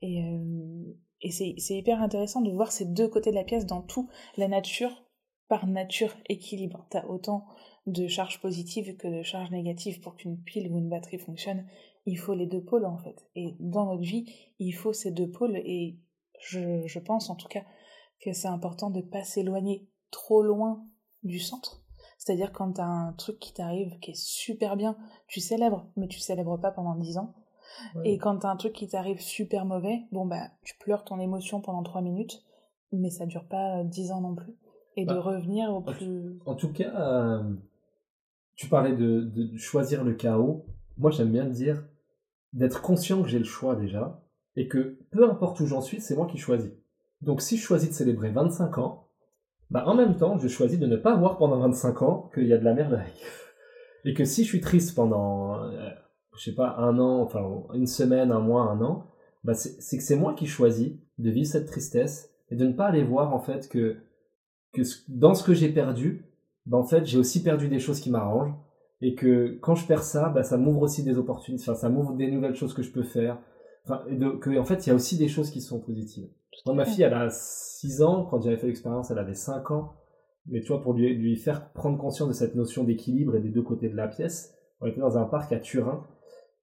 Et, euh, et c'est hyper intéressant de voir ces deux côtés de la pièce dans tout. La nature, par nature, équilibre. T'as autant de charges positives que de charges négatives pour qu'une pile ou une batterie fonctionne. Il faut les deux pôles en fait. Et dans notre vie, il faut ces deux pôles. Et je, je pense en tout cas que c'est important de pas s'éloigner trop loin du centre c'est-à-dire quand t'as un truc qui t'arrive qui est super bien, tu célèbres, mais tu célèbres pas pendant 10 ans. Et quand t'as un truc qui t'arrive super mauvais, bon bah tu pleures ton émotion pendant 3 minutes, mais ça dure pas 10 ans non plus. Et de bah, revenir au plus... En tout cas, euh, tu parlais de, de, choisir le chaos. Moi j'aime bien dire d'être conscient que j'ai le choix déjà, et que peu importe où j'en suis, c'est moi qui choisis. Donc si je choisis de célébrer 25 ans, bah en même temps, je choisis de ne pas voir pendant 25 ans qu'il y a de la merde. Et que si je suis triste pendant, euh, je sais pas, un an, enfin une semaine, un mois, un an, bah c'est que c'est moi qui choisis de vivre cette tristesse et de ne pas aller voir en fait que, que dans ce que j'ai perdu, bah en fait j'ai aussi perdu des choses qui m'arrangent et que quand je perds ça, bah ça m'ouvre aussi des opportunités, enfin ça m'ouvre des nouvelles choses que je peux faire. Enfin, et de, que en fait il y a aussi des choses qui sont positives. Moi, ma fille, elle a 6 ans. Quand j'avais fait l'expérience, elle avait 5 ans. Mais tu vois, pour lui, lui faire prendre conscience de cette notion d'équilibre et des deux côtés de la pièce, on était dans un parc à Turin.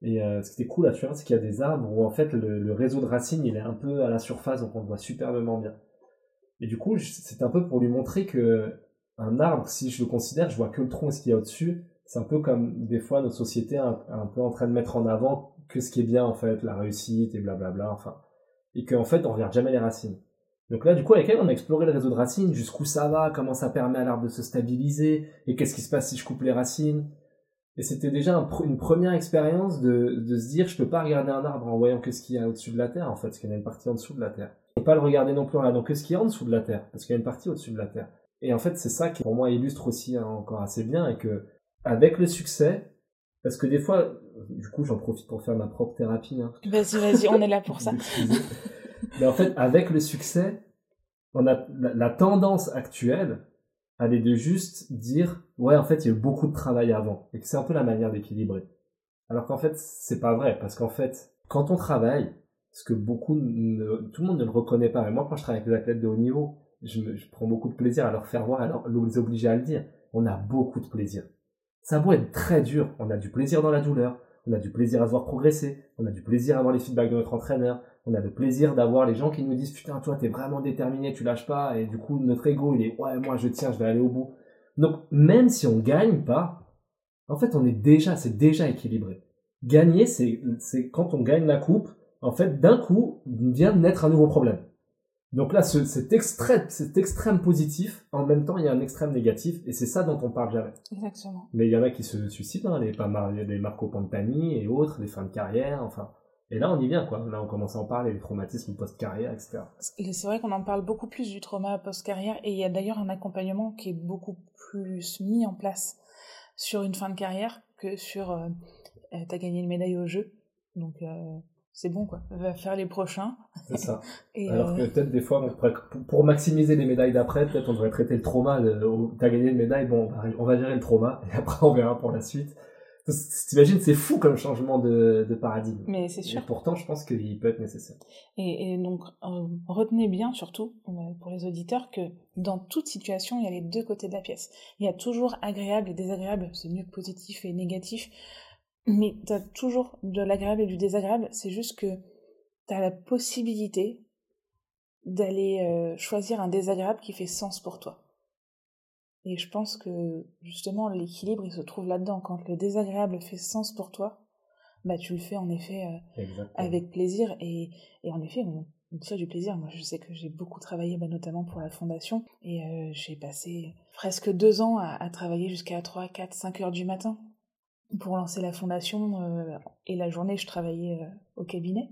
Et euh, ce qui était cool à Turin, c'est qu'il y a des arbres où en fait le, réseau de racines il est un peu à la surface, donc on le voit superbement bien. Et du coup, c'est un peu pour lui montrer que un arbre, si je le considère, je vois que le tronc et ce qu'il y a au-dessus. C'est un peu comme des fois notre société un, peu en train de mettre en avant que ce qui est bien en fait, la réussite et blablabla. Enfin, et qu'en fait on regarde jamais les racines. Donc là, du coup, avec elle, on a exploré le réseau de racines, jusqu'où ça va, comment ça permet à l'arbre de se stabiliser, et qu'est-ce qui se passe si je coupe les racines. Et c'était déjà une première expérience de, de, se dire, je peux pas regarder un arbre en voyant que ce qu'il y a au-dessus de la terre, en fait, parce qu'il y a une partie en dessous de la terre. Et pas le regarder non plus en regardant que ce qu'il y a en dessous de la terre, parce qu'il y a une partie au-dessus de la terre. Et en fait, c'est ça qui, pour moi, illustre aussi hein, encore assez bien, et que, avec le succès, parce que des fois, du coup, j'en profite pour faire ma propre thérapie. Hein. Vas-y, vas-y, on est là pour ça. Mais en fait, avec le succès, on a la, tendance actuelle, est de juste dire, ouais, en fait, il y a eu beaucoup de travail avant, et que c'est un peu la manière d'équilibrer. Alors qu'en fait, c'est pas vrai, parce qu'en fait, quand on travaille, ce que beaucoup, tout le monde ne le reconnaît pas, mais moi, quand je travaille avec les athlètes de haut niveau, je, je prends beaucoup de plaisir à leur faire voir, à les obliger à le dire. On a beaucoup de plaisir. Ça beau être très dur, on a du plaisir dans la douleur, on a du plaisir à se voir progresser, on a du plaisir à voir les feedbacks de notre entraîneur, on a le plaisir d'avoir les gens qui nous disent putain toi t'es vraiment déterminé, tu lâches pas, et du coup notre ego il est ouais moi je tiens, je vais aller au bout. Donc même si on gagne pas, en fait on est déjà, c'est déjà équilibré. Gagner c'est c'est quand on gagne la coupe, en fait d'un coup vient de naître un nouveau problème. Donc là, ce, cet, extrême, cet extrême positif, en même temps, il y a un extrême négatif, et c'est ça dont on parle jamais. Exactement. Mais il y en a qui se suicident, hein, les, pas les Marco Pantani et autres, les fins de carrière, enfin. Et là, on y vient, quoi. Là, on commence à en parler, les traumatismes post-carrière, etc. C'est vrai qu'on en parle beaucoup plus du trauma post-carrière, et il y a d'ailleurs un accompagnement qui est beaucoup plus mis en place sur une fin de carrière que sur euh, euh t'as gagné une médaille au jeu. Donc, euh, c'est bon quoi, va faire les prochains. C'est ça. Alors euh, que peut-être des fois, pour maximiser les médailles d'après, peut-être on devrait traiter le trauma. T'as gagné une médaille, bon, on va gérer le trauma et après on verra pour la suite. T'imagines, c'est fou comme changement de, de paradigme. Mais c'est sûr. Et pourtant, je pense qu'il peut être nécessaire. Et, et donc, euh, retenez bien, surtout euh, pour les auditeurs, que dans toute situation, il y a les deux côtés de la pièce. Il y a toujours agréable et désagréable, c'est mieux que positif et négatif. Mais t'as toujours de l'agréable et du désagréable, c'est juste que t'as la possibilité d'aller euh, choisir un désagréable qui fait sens pour toi. Et je pense que justement l'équilibre il se trouve là-dedans. Quand le désagréable fait sens pour toi, bah tu le fais en effet euh, avec plaisir et, et en effet on, on, tire du plaisir. Moi je sais que j'ai beaucoup travaillé bah, notamment pour la fondation et euh, j'ai passé presque deux ans à, à travailler jusqu'à 3, 4, 5 heures du matin pour lancer la fondation euh, et la journée je travaillais au cabinet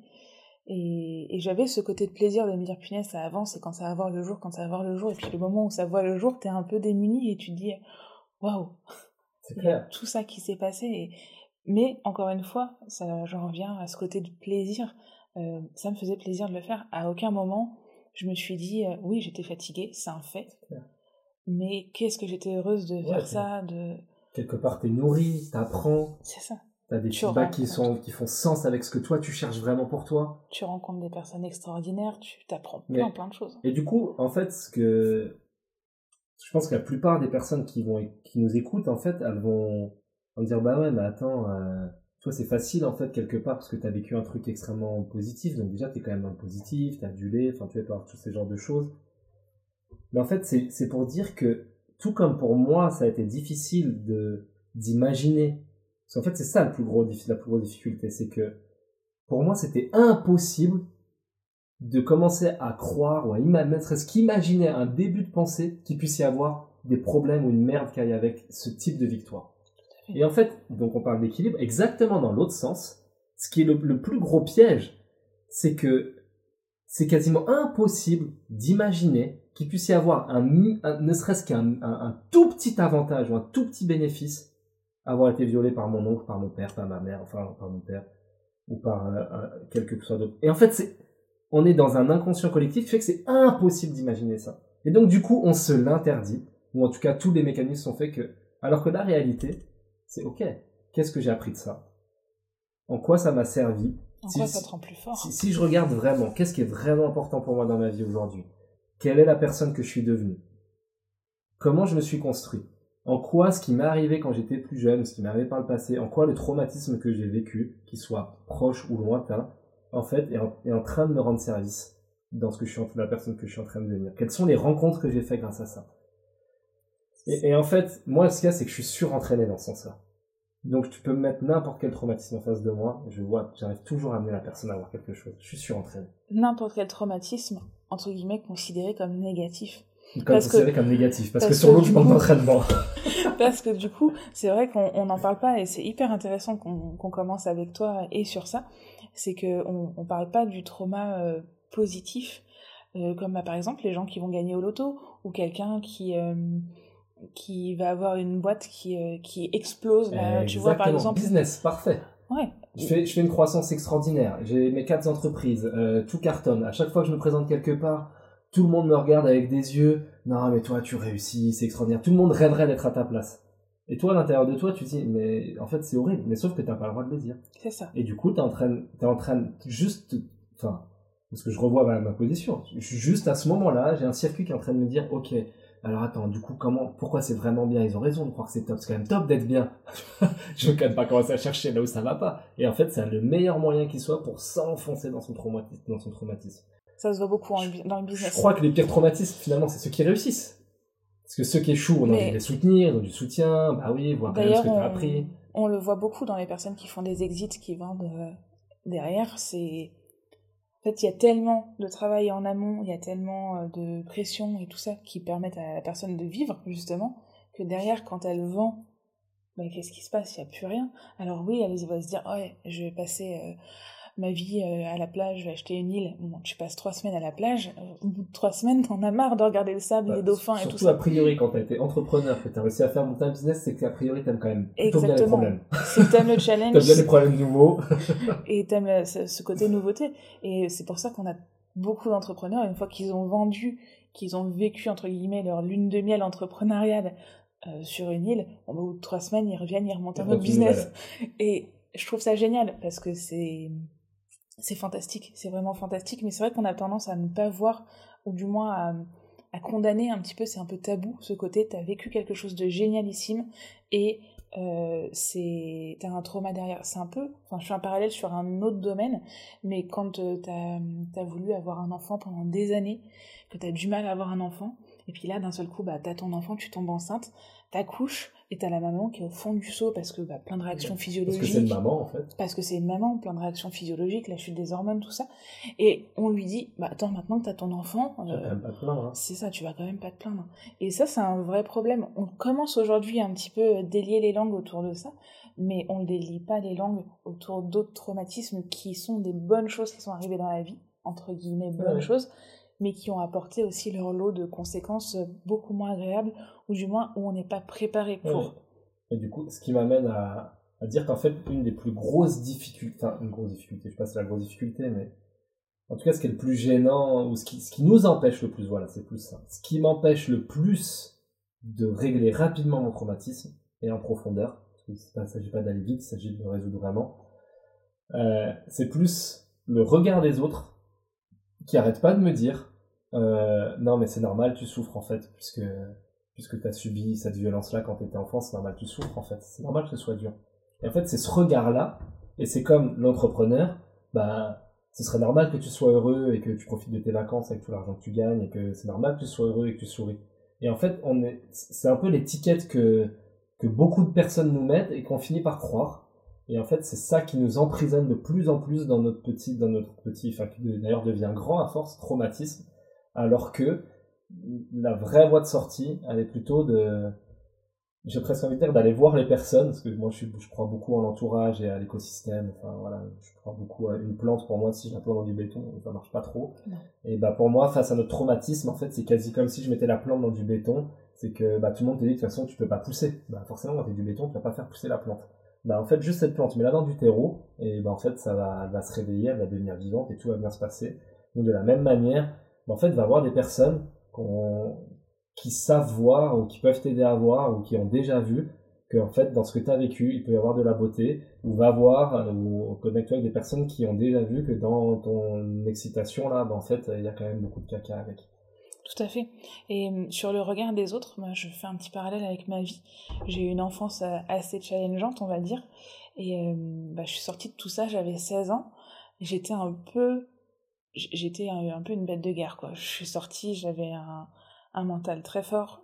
et, et j'avais ce côté de plaisir de me dire punaise ça avance et quand ça va voir le jour quand ça va voir le jour et puis le moment où ça voit le jour t'es un peu démuni et tu te dis waouh. Tout ça qui s'est passé et... mais encore une fois ça j'en reviens à ce côté de plaisir. Euh, ça me faisait plaisir de le faire. À aucun moment je me suis dit euh, oui j'étais fatiguée c'est un fait. Mais qu'est-ce que j'étais heureuse de faire ça de quelque part t'es nourri, t'apprends. C'est ça. T'as des feedbacks qui, sont, qui font sens avec ce que toi tu cherches vraiment pour toi. Tu rencontres des personnes extraordinaires, tu t'apprends plein, plein de choses. Et du coup, en fait, ce que je pense que la plupart des personnes qui vont qui nous écoutent, en fait, elles vont, vont dire bah ouais, mais attends, euh, toi c'est facile en fait quelque part parce que t'as vécu un truc extrêmement positif, donc déjà t'es quand même un positif, t'as adulé, enfin tu vas par tous ces genres de choses. Mais en fait, c'est pour dire que tout comme pour moi, ça a été difficile d'imaginer. Parce qu'en fait, c'est ça le plus gros, la plus grosse difficulté, c'est que pour moi, c'était impossible de commencer à croire ou à imaginer, ce qu'imaginer un début de pensée qu'il puisse y avoir des problèmes ou une merde qu'il y ait avec ce type de victoire. Et en fait, donc on parle d'équilibre, exactement dans l'autre sens, ce qui est le, le plus gros piège, c'est que c'est quasiment impossible d'imaginer qu'il puisse y avoir un, ne serait-ce qu'un un, tout petit avantage ou un tout petit bénéfice avoir été violé par mon oncle, par mon père, par ma mère, enfin par mon père ou par euh, quelque chose d'autre. Et en fait, c'est on est dans un inconscient collectif qui fait que c'est impossible d'imaginer ça. Et donc du coup, on se l'interdit ou en tout cas tous les mécanismes sont faits que alors que la réalité, c'est OK. Qu'est-ce que j'ai appris de ça? En quoi ça m'a servi? En quoi ça te rend plus fort? si, si je regarde vraiment, qu'est-ce qui est vraiment important pour moi dans ma vie aujourd'hui? Quelle est la personne que je suis devenue Comment je me suis construit? En quoi ce qui m'est arrivé quand j'étais plus jeune, ce qui m'est arrivé par le passé, en quoi le traumatisme que j'ai vécu, qu'il soit proche ou lointain, en fait, est en, train de me rendre service dans ce que je suis la personne que je suis en train de devenir? Quelles sont les rencontres que j'ai faites grâce à ça? Et, en fait, moi, ce qu'il y a, c'est que je suis surentraîné dans ce sens-là. Donc tu peux me mettre n'importe quel traumatisme en face de moi, je vois, j'arrive toujours à amener la personne à avoir quelque chose. Je suis surentraîné. N'importe quel traumatisme, entre guillemets, considéré comme négatif. Comme parce considéré comme négatif, parce, que sur l'autre, je manque d'entraînement. parce que du coup, c'est vrai qu'on n'en parle pas et c'est hyper intéressant qu'on commence avec toi et sur ça. C'est qu'on on parle pas du trauma euh, positif, euh, comme bah, par exemple les gens qui vont gagner au loto ou quelqu'un qui. Euh, qui va avoir une boîte qui, qui explose. Là, tu vois, par exemple. Business, parfait. Ouais. Je fais, je fais une croissance extraordinaire. J'ai mes quatre entreprises, tout cartonne. À chaque fois que je me présente quelque part, tout le monde me regarde avec des yeux. Non, mais toi, tu réussis, c'est extraordinaire. Tout le monde rêverait d'être à ta place. Et toi, à l'intérieur de toi, tu dis, mais en fait, c'est horrible. Mais sauf que t'as pas le droit de le dire. C'est ça. Et du coup, t'es en train, t'es en train juste, enfin, parce que je revois ma, ma position. Je suis juste à ce moment-là, j'ai un circuit qui est en train de me dire, ok, alors attends, du coup, comment, pourquoi c'est vraiment bien? Ils ont raison de croire que c'est top. C'est quand même top d'être bien. je veux quand même pas commencer à chercher là où ça va pas. Et en fait, c'est le meilleur moyen qui soit pour s'enfoncer dans son traumatisme. Dans son traumatisme. Ça se voit beaucoup dans le business. Je crois que les pires traumatismes, finalement, c'est ceux qui réussissent. Parce que ceux qui échouent, on a envie de les soutenir, du soutien, bah oui, voir quand même ce que tu as appris. On le voit beaucoup dans les personnes qui font des exits, qui vendent euh, derrière, c'est En fait, il y a tellement de travail en amont, il y a tellement euh, de pression et tout ça qui permettent à la personne de vivre, justement, que derrière, quand elle vend, bah, qu'est-ce qui se passe? Il n'y a plus rien. Alors oui, elle va se dire, ouais, je vais passer euh, ma vie euh, à la plage, je vais acheter une île. Bon, tu passes trois semaines à la plage, euh, au bout de trois semaines, t'en as marre de regarder le sable, Bah, les dauphins et tout Surtout ça. a priori, quand t'as été entrepreneur, que t'as réussi à faire monter un business, c'est qu'a priori t'aimes quand même plutôt bien les Exactement. problèmes. C'est que t'aimes le T'aimes challenge bien les problèmes nouveaux. et t'aimes ce, côté nouveauté. Et c'est pour ça qu'on a beaucoup d'entrepreneurs, une fois qu'ils ont vendu, qu'ils ont vécu, entre guillemets, leur lune de miel entrepreneuriale euh, sur une île, au bout de trois semaines, ils reviennent, ils remontent un autre business. Et je trouve ça génial parce que c'est c'est fantastique, c'est vraiment fantastique. Mais c'est vrai qu'on a tendance à ne pas voir, ou du moins à, condamner un petit peu, c'est un peu tabou ce côté. T'as vécu quelque chose de génialissime et euh, t'as un trauma derrière. C'est un peu, enfin, je fais un parallèle sur un autre domaine, mais quand euh, t'as as voulu avoir un enfant pendant des années, que t'as du mal à avoir un enfant, et puis là d'un seul coup, bah t'as ton enfant, tu tombes enceinte, t'accouches et t'as la maman qui est au fond du seau parce que bah, plein de réactions Parce physiologiques que c'est une maman, en fait. parce que c'est une maman, plein de réactions physiologiques, la chute des hormones, tout ça. Et on lui dit, bah attends, maintenant que t'as ton enfant, Tu euh, quand même pas te plaindre, hein. c'est ça, tu vas quand même pas te plaindre. Et ça, c'est un vrai problème. On commence aujourd'hui un petit peu à délier les langues autour de ça, mais on ne délie pas les langues autour d'autres traumatismes qui sont des bonnes choses qui sont arrivées dans la vie, entre guillemets, bonnes Ouais. choses, mais qui ont apporté aussi leur lot de conséquences beaucoup moins agréables, ou du moins où on n'est pas préparé pour. Et du coup, ce qui m'amène à, à dire qu'en fait, une des plus grosses difficultés, enfin, une grosse difficulté, je sais pas si c'est la grosse difficulté, mais en tout cas, ce qui est le plus gênant, ou ce qui, ce qui nous empêche le plus, voilà, c'est plus ça. Ce qui m'empêche le plus de régler rapidement mon traumatisme, et en profondeur, parce qu'il ne s'agit pas d'aller vite, il s'agit de le résoudre vraiment, euh, c'est plus le regard des autres qui arrête pas de me dire, euh, non mais c'est normal, tu souffres en fait, puisque puisque tu as subi cette violence-là quand tu étais enfant, c'est normal, tu souffres en fait, c'est normal que ce soit dur. Et en fait, c'est ce regard-là, et c'est comme l'entrepreneur, bah, ce serait normal que tu sois heureux et que tu profites de tes vacances avec tout l'argent que tu gagnes, et que c'est normal que tu sois heureux et que tu souris. Et en fait, on est, c'est un peu l'étiquette que, que beaucoup de personnes nous mettent et qu'on finit par croire. Et en fait, c'est ça qui nous emprisonne de plus en plus dans notre petit, dans notre petit, enfin, qui d'ailleurs devient grand à force, traumatisme, alors que la vraie voie de sortie, elle est plutôt de, j'ai presque envie de dire d'aller voir les personnes, parce que moi je, je crois beaucoup en l'entourage et à l'écosystème, enfin voilà, je crois beaucoup à une plante, pour moi si je la plante dans du béton, ça marche pas trop. Non. Et bah pour moi, face à notre traumatisme, en fait c'est quasi comme si je mettais la plante dans du béton, c'est que bah, tout le monde te dit de toute façon tu peux pas pousser. Bah forcément quand t'es du béton, tu vas pas faire pousser la plante. Bah en fait juste cette plante, mets la dans du terreau, et bah en fait ça va, elle va se réveiller, elle va devenir vivante et tout va bien se passer. Donc de la même manière, bah, en fait va voir des personnes qui savent voir ou qui peuvent t'aider à voir ou qui ont déjà vu que en fait dans ce que tu as vécu il peut y avoir de la beauté ou va voir ou connecte-toi avec des personnes qui ont déjà vu que dans ton excitation là bah, en fait il y a quand même beaucoup de caca avec Tout à fait. Et euh, sur le regard des autres, moi je fais un petit parallèle avec ma vie. J'ai eu une enfance euh, assez challengeante, on va dire. Et euh, bah, je suis sortie de tout ça, j'avais 16 ans. J'étais un peu. J'étais un, peu une bête de guerre, quoi. Je suis sortie, j'avais un, mental très fort.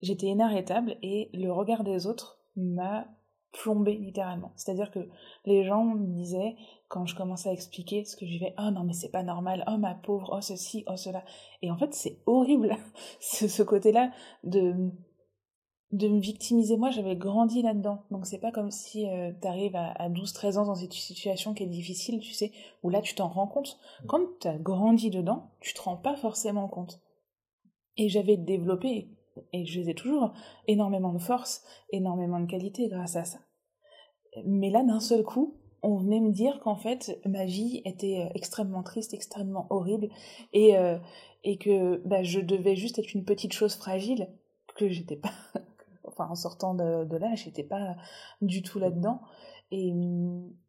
J'étais inarrêtable et le regard des autres m'a plombé littéralement. C'est-à-dire que les gens me disaient, quand je commençais à expliquer ce que je vivais, oh non mais c'est pas normal, oh ma pauvre, oh ceci, oh cela. Et en fait c'est horrible, ce, ce côté-là de de me victimiser. Moi j'avais grandi là-dedans, donc c'est pas comme si euh, t'arrives à, à 12-13 ans dans une situation qui est difficile, tu sais, où là tu t'en rends compte. Quand t'as grandi dedans, tu te rends pas forcément compte. Et j'avais développé, et je les ai toujours, énormément de force, énormément de qualité grâce à ça. Mais là, d'un seul coup, on venait me dire qu'en fait, ma vie était euh, extrêmement triste, extrêmement horrible, et, euh, et que bah, je devais juste être une petite chose fragile, que j'étais pas... enfin, en sortant de, de là, j'étais pas du tout là-dedans. Et,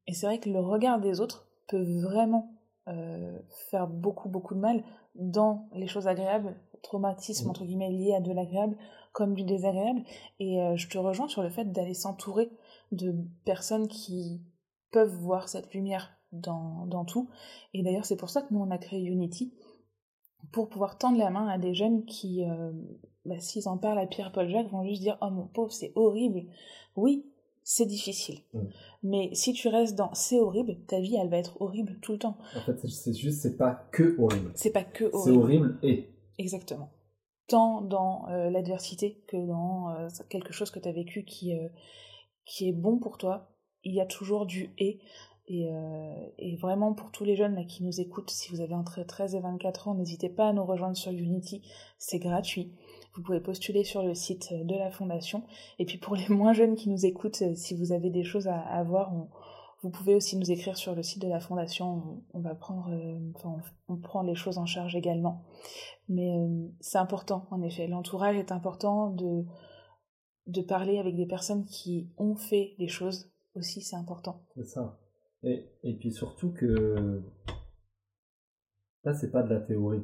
et c'est vrai que le regard des autres peut vraiment euh, faire beaucoup, beaucoup de mal dans les choses agréables, traumatisme, entre guillemets, liés à de l'agréable, comme du désagréable. Et euh, je te rejoins sur le fait d'aller s'entourer de personnes qui peuvent voir cette lumière dans, dans tout. Et d'ailleurs, c'est pour ça que nous, on a créé Unity, pour pouvoir tendre la main à des jeunes qui, euh, bah, s'ils en parlent à Pierre-Paul Jacques, vont juste dire « Oh mon pauvre, c'est horrible !» Oui, c'est difficile. Mm. Mais si tu restes dans c'est horrible, ta vie, elle va être horrible tout le temps. En fait, c'est juste, c'est pas que horrible. C'est pas que C'est horrible. horrible et. Exactement. Tant dans euh, l'adversité que dans euh, quelque chose que tu as vécu qui, euh, qui est bon pour toi, il y a toujours du et. Et, euh, et vraiment pour tous les jeunes qui nous écoutent, si vous avez entre 13 et 24 ans, n'hésitez pas à nous rejoindre sur Unity, c'est gratuit. Vous pouvez postuler sur le site de la fondation. Et puis pour les moins jeunes qui nous écoutent, si vous avez des choses à, voir, vous pouvez aussi nous écrire sur le site de la fondation. On, va prendre, euh, enfin, on prend les choses en charge également. Mais euh, c'est important, en effet. L'entourage est important de, de parler avec des personnes qui ont fait les choses aussi, c'est important. C'est ça. Et, et puis surtout que là, c'est pas de la théorie.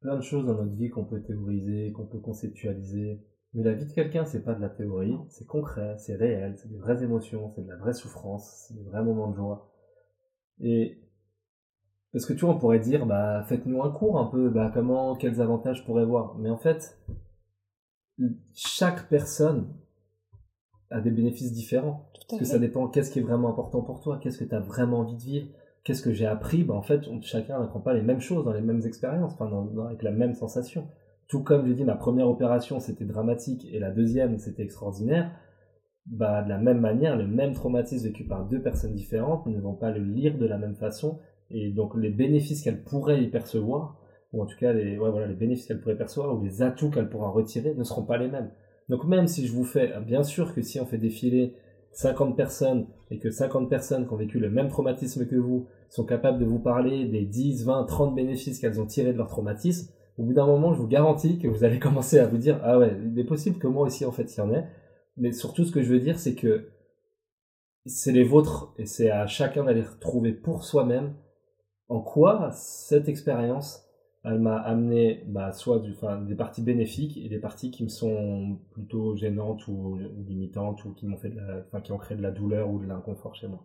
Plein de choses dans notre vie qu'on peut théoriser, qu'on peut conceptualiser. Mais la vie de quelqu'un, c'est pas de la théorie, c'est concret, c'est réel, c'est des vraies émotions, c'est de la vraie souffrance, c'est des vrais moments de joie. Et parce que tu vois, on pourrait dire, bah, faites-nous un cours un peu, bah, comment, quels avantages je pourrais voir. Mais en fait, chaque personne a des bénéfices différents. Parce que ça dépend qu'est-ce qui est vraiment important pour toi, qu'est-ce que tu as vraiment envie de vivre, qu'est-ce que j'ai appris? Bah, en fait, on- chacun n'apprend pas les mêmes choses dans les mêmes expériences, enfin, dans- dans- avec la même sensation. Tout comme j'ai dit, ma première opération c'était dramatique et la deuxième c'était extraordinaire. Bah, de la même manière, le même traumatisme vécu par deux personnes différentes ne vont pas le lire de la même façon. Et donc, les bénéfices qu'elles pourraient y percevoir, ou en tout cas les, ouais, voilà, les bénéfices qu'elles pourraient percevoir, ou les atouts qu'elles pourraient en retirer, ne seront pas les mêmes. Donc, même si je vous fais, bien sûr que si on fait défiler 50 personnes et que 50 personnes qui ont vécu le même traumatisme que vous sont capables de vous parler des 10, 20, 30 bénéfices qu'elles ont tirés de leur traumatisme, au bout d'un moment, je vous garantis que vous allez commencer à vous dire Ah ouais, il est possible que moi aussi, en fait, il y en ait. Mais surtout, ce que je veux dire, c'est que c'est les vôtres et c'est à chacun d'aller retrouver pour soi-même en quoi cette expérience elle m'a amené bah, soit du, enfin, des parties bénéfiques et des parties qui me sont plutôt gênantes ou, limitantes ou qui m'ont fait de la, enfin, qui ont créé de la douleur ou de l'inconfort chez moi.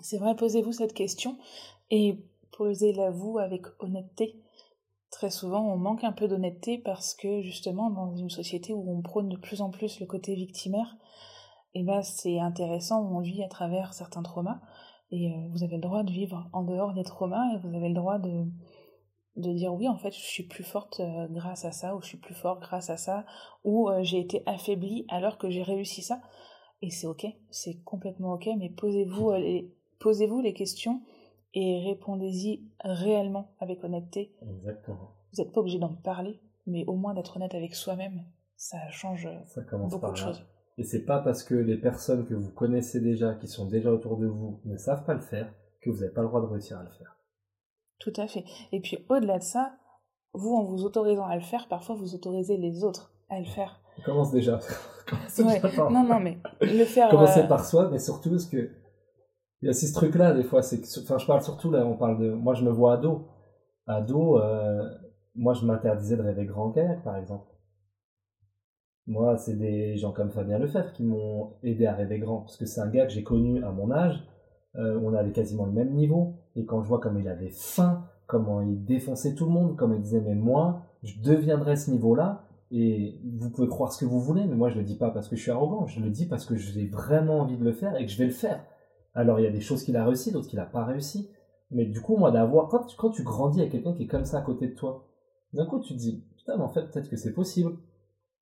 C'est vrai, posez-vous cette question et posez-la vous avec honnêteté. Très souvent, on manque un peu d'honnêteté parce que justement, dans une société où on prône de plus en plus le côté victimaire, et ben c'est intéressant, on vit à travers certains traumas et euh, vous avez le droit de vivre en dehors des traumas et vous avez le droit de, de dire oui, en fait, je suis plus forte euh, grâce à ça ou je suis plus fort grâce à ça ou euh, j'ai été affaiblie alors que j'ai réussi ça. Et c'est ok, c'est complètement ok, mais posez-vous euh, les, posez-vous les questions et répondez-y réellement avec honnêteté. Exactement. Vous n'êtes pas obligé d'en parler, mais au moins d'être honnête avec soi-même, ça change Ça commence beaucoup par de là. choses. Et c'est pas parce que les personnes que vous connaissez déjà, qui sont déjà autour de vous, ne savent pas le faire, que vous n'avez pas le droit de réussir à le faire. Tout à fait. Et puis au-delà de ça, vous, en vous autorisant à le faire, parfois vous autorisez les autres à le faire. On commence déjà. Ouais. déjà par- Non, non, mais le faire. Commencer euh, par soi, mais surtout parce que il y a ce truc-là des fois. C'est que, enfin, je parle surtout là. On parle de. Moi, je me vois ado. Ado, euh, moi, je m'interdisais de rêver grand kayak, par exemple. Moi, c'est des gens comme Fabien Lefebvre qui m'ont aidé à rêver grand, parce que c'est un gars que j'ai connu à mon âge. Euh, on avait quasiment le même niveau, et quand je vois comme il avait faim, comment il défonçait tout le monde, comme il disait mais moi, je deviendrai ce niveau-là. Et vous pouvez croire ce que vous voulez, mais moi je le dis pas parce que je suis arrogant, je le dis parce que j'ai vraiment envie de le faire et que je vais le faire. Alors il y a des choses qu'il a réussi, d'autres qu'il a pas réussi. Mais du coup, moi d'avoir, quand, quand tu grandis avec quelqu'un qui est comme ça à côté de toi, d'un coup tu te dis, putain, mais en fait peut-être que c'est possible.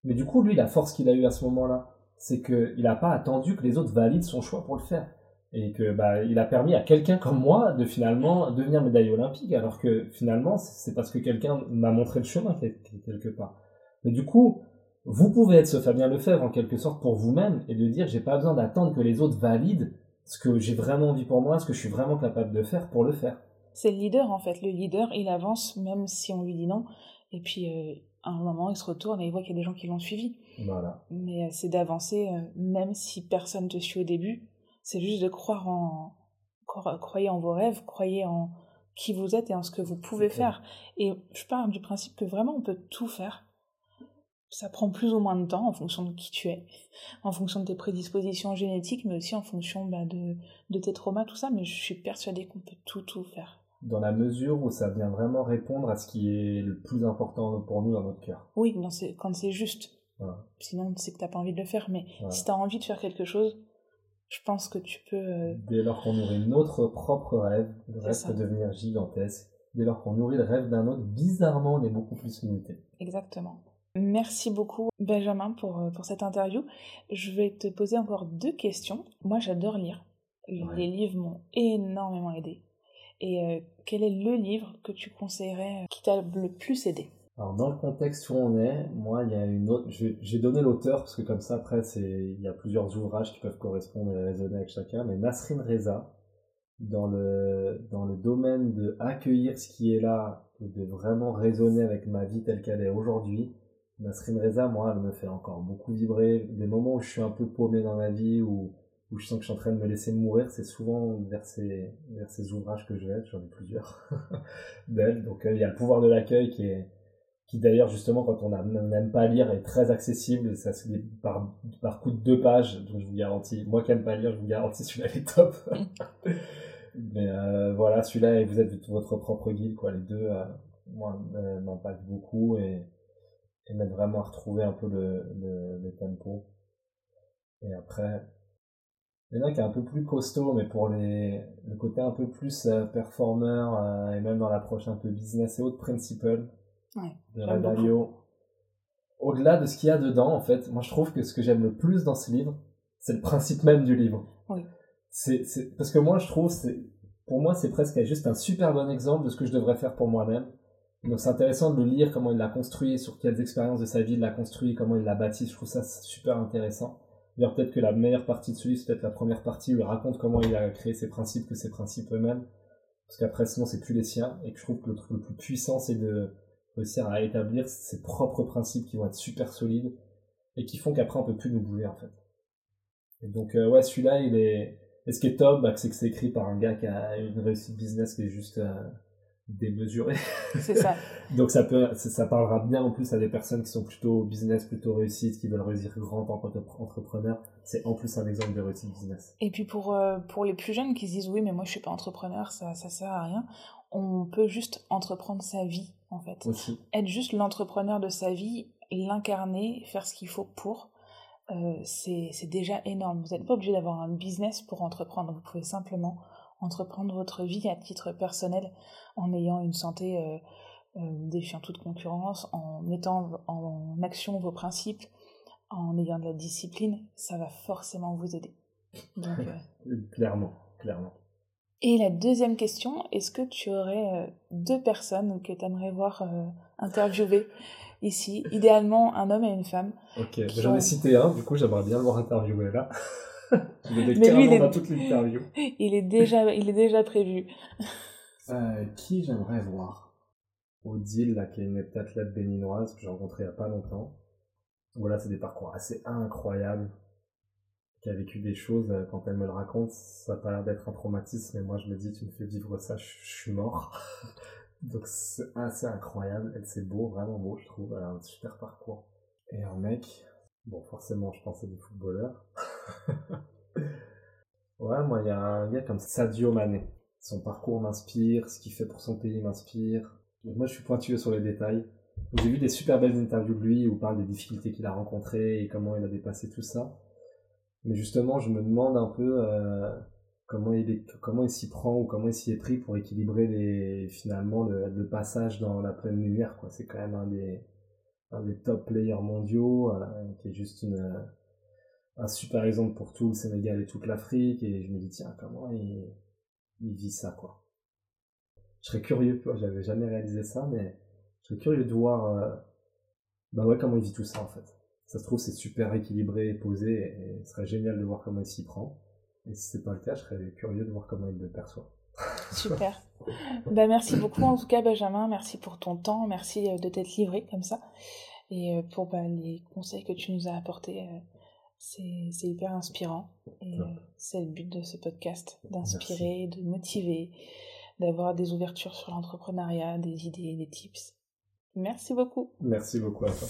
Mais du coup, lui, la force qu'il a eue à ce moment-là, c'est qu'il n'a pas attendu que les autres valident son choix pour le faire. Et que bah, il a permis à quelqu'un comme moi de finalement devenir médaille olympique, alors que finalement, c'est parce que quelqu'un m'a montré le chemin quel- quelque part. Mais du coup, vous pouvez être ce Fabien Lefebvre en quelque sorte pour vous-même et de dire j'ai pas besoin d'attendre que les autres valident ce que j'ai vraiment envie pour moi, ce que je suis vraiment capable de faire pour le faire. C'est le leader en fait. Le leader, il avance même si on lui dit non. Et puis euh, à un moment, il se retourne et il voit qu'il y a des gens qui l'ont suivi. Voilà. Mais euh, c'est d'avancer euh, même si personne te suit au début. C'est juste de croire en. cro- Croyez en vos rêves, croyez en qui vous êtes et en ce que vous pouvez faire. Et je pars du principe que vraiment on peut tout faire. Ça prend plus ou moins de temps en fonction de qui tu es, en fonction de tes prédispositions génétiques, mais aussi en fonction bah, de, de tes traumas, tout ça. Mais je suis persuadée qu'on peut tout, tout faire. Dans la mesure où ça vient vraiment répondre à ce qui est le plus important pour nous dans notre cœur. Oui, non, quand c'est juste. Sinon, c'est que t'as pas envie de le faire. Mais si tu as envie de faire quelque chose, je pense que tu peux. Euh, Dès lors qu'on nourrit notre propre rêve, le rêve peut devenir gigantesque. Dès lors qu'on nourrit le rêve d'un autre, bizarrement, on est beaucoup plus limité. Exactement. Merci beaucoup Benjamin pour, euh, pour cette interview. Je vais te poser encore deux questions. Moi j'adore lire. Les livres m'ont énormément aidé. Et euh, quel est le livre que tu conseillerais qui t'a le plus aidé? Alors dans le contexte où on est, moi il y a une autre, j'ai donné l'auteur parce que comme ça après c'est, il y a plusieurs ouvrages qui peuvent correspondre et résonner avec chacun, mais Nasrin Reza dans le dans le domaine de accueillir ce qui est là et de vraiment résonner avec ma vie telle qu'elle est aujourd'hui. Nasrin Reza, moi, elle me fait encore beaucoup vibrer. Des moments où je suis un peu paumé dans ma vie, où, où je sens que je suis en train de me laisser mourir, c'est souvent vers ces, vers ces ouvrages que je vais, j'en ai plusieurs d'elle. Donc euh, il y a le pouvoir de l'accueil qui est, qui d'ailleurs justement quand on n'aime pas lire est très accessible. Ça se lit par, par coup de deux pages donc je vous garantis. Moi qui n'aime pas lire je vous garantis celui-là est top. Mais euh, voilà celui-là et vous êtes votre propre guide quoi. Les deux euh, moi euh, m'impactent beaucoup et, et m'aident vraiment à retrouver un peu le, le, tempo. Et après il y en a qui est un peu plus costaud mais pour les le côté un peu plus performeur et même dans l'approche un peu business et autres principles de Au-delà de ce qu'il y a dedans, en fait, moi je trouve que ce que j'aime le plus dans ce livre, c'est le principe même du livre. Oui. C'est, parce que moi je trouve, c'est, pour moi c'est presque juste un super bon exemple de ce que je devrais faire pour moi-même. Donc c'est intéressant de le lire, comment il l'a construit, sur quelles expériences de sa vie il l'a construit, comment il l'a bâti. Je trouve ça super intéressant. D'ailleurs peut-être que la meilleure partie de ce livre, c'est peut-être la première partie où il raconte comment il a créé ses principes, que ses principes eux-mêmes. Parce qu'après sinon c'est plus les siens. Et que je trouve que le truc le plus puissant c'est de réussir à établir ses propres principes qui vont être super solides et qui font qu'après on peut plus nous bouger en fait. Et donc euh, ouais celui-là il est et ce qui est top bah, c'est que c'est écrit par un gars qui a une réussite business qui est juste euh, démesurée. C'est ça. donc ça peut ça parlera bien en plus à des personnes qui sont plutôt business plutôt réussite qui veulent réussir grand en tant qu'entrepreneur. C'est en plus un exemple de réussite business. Et puis pour euh, pour les plus jeunes qui se disent oui mais moi je suis pas entrepreneur ça ça sert à rien on peut juste entreprendre sa vie, en fait. Être juste l'entrepreneur de sa vie, l'incarner, faire ce qu'il faut pour, euh, c'est déjà énorme. Vous n'êtes pas obligé d'avoir un business pour entreprendre. Vous pouvez simplement entreprendre votre vie à titre personnel en ayant une santé euh, euh, défiant toute concurrence, en mettant en action vos principes, en ayant de la discipline. Ça va forcément vous aider. clairement, clairement. Et la deuxième question, est-ce que tu aurais euh, deux personnes que tu aimerais voir euh, interviewer ici Idéalement, un homme et une femme. Ok, j'en ai cité un, du coup j'aimerais bien le voir interviewer là. Mais lui, il est... toute l'interview. Il est déjà, il est déjà prévu. Euh, qui j'aimerais voir? Odile, là, qui est une athlète béninoise que j'ai rencontrée il n'y a pas longtemps. Voilà, c'est des parcours assez incroyables qui a vécu des choses, euh, quand elle me le raconte, ça a pas l'air d'être un traumatisme, mais moi je me dis, tu me fais vivre ça, je, suis mort. Donc c'est assez incroyable, elle c'est beau, vraiment beau, je trouve, elle a un super parcours. Et un mec, bon forcément je pensais des footballeurs. ouais, moi il y a un gars comme Sadio Mané. Son parcours m'inspire, ce qu'il fait pour son pays m'inspire. Moi je suis pointueux sur les détails. J'ai vu des super belles interviews de lui où il parle des difficultés qu'il a rencontrées et comment il a dépassé tout ça. Mais justement, je me demande un peu euh, comment il comment il s'y prend ou comment il s'y est pris pour équilibrer les, finalement le, le passage dans la pleine lumière. Quoi. C'est quand même un des, un des top players mondiaux, euh, qui est juste une, un super exemple pour tout le Sénégal et toute l'Afrique. Et je me dis, tiens, comment il, il vit ça, quoi. Je serais curieux, j'avais jamais réalisé ça, mais je serais curieux de voir euh, bah ouais, comment il vit tout ça, en fait ça se trouve, c'est super équilibré, posé, et, ce serait génial de voir comment il s'y prend. Et si c'est pas le cas, je serais curieux de voir comment il le perçoit. Super. bah, merci beaucoup en tout cas Benjamin, merci pour ton temps, merci euh, de t'être livré comme ça et euh, pour bah, les conseils que tu nous as apportés. Euh, c'est hyper inspirant et c'est le but de ce podcast, d'inspirer, de motiver, d'avoir des ouvertures sur l'entrepreneuriat, des idées, des tips. Merci beaucoup. Merci beaucoup à toi.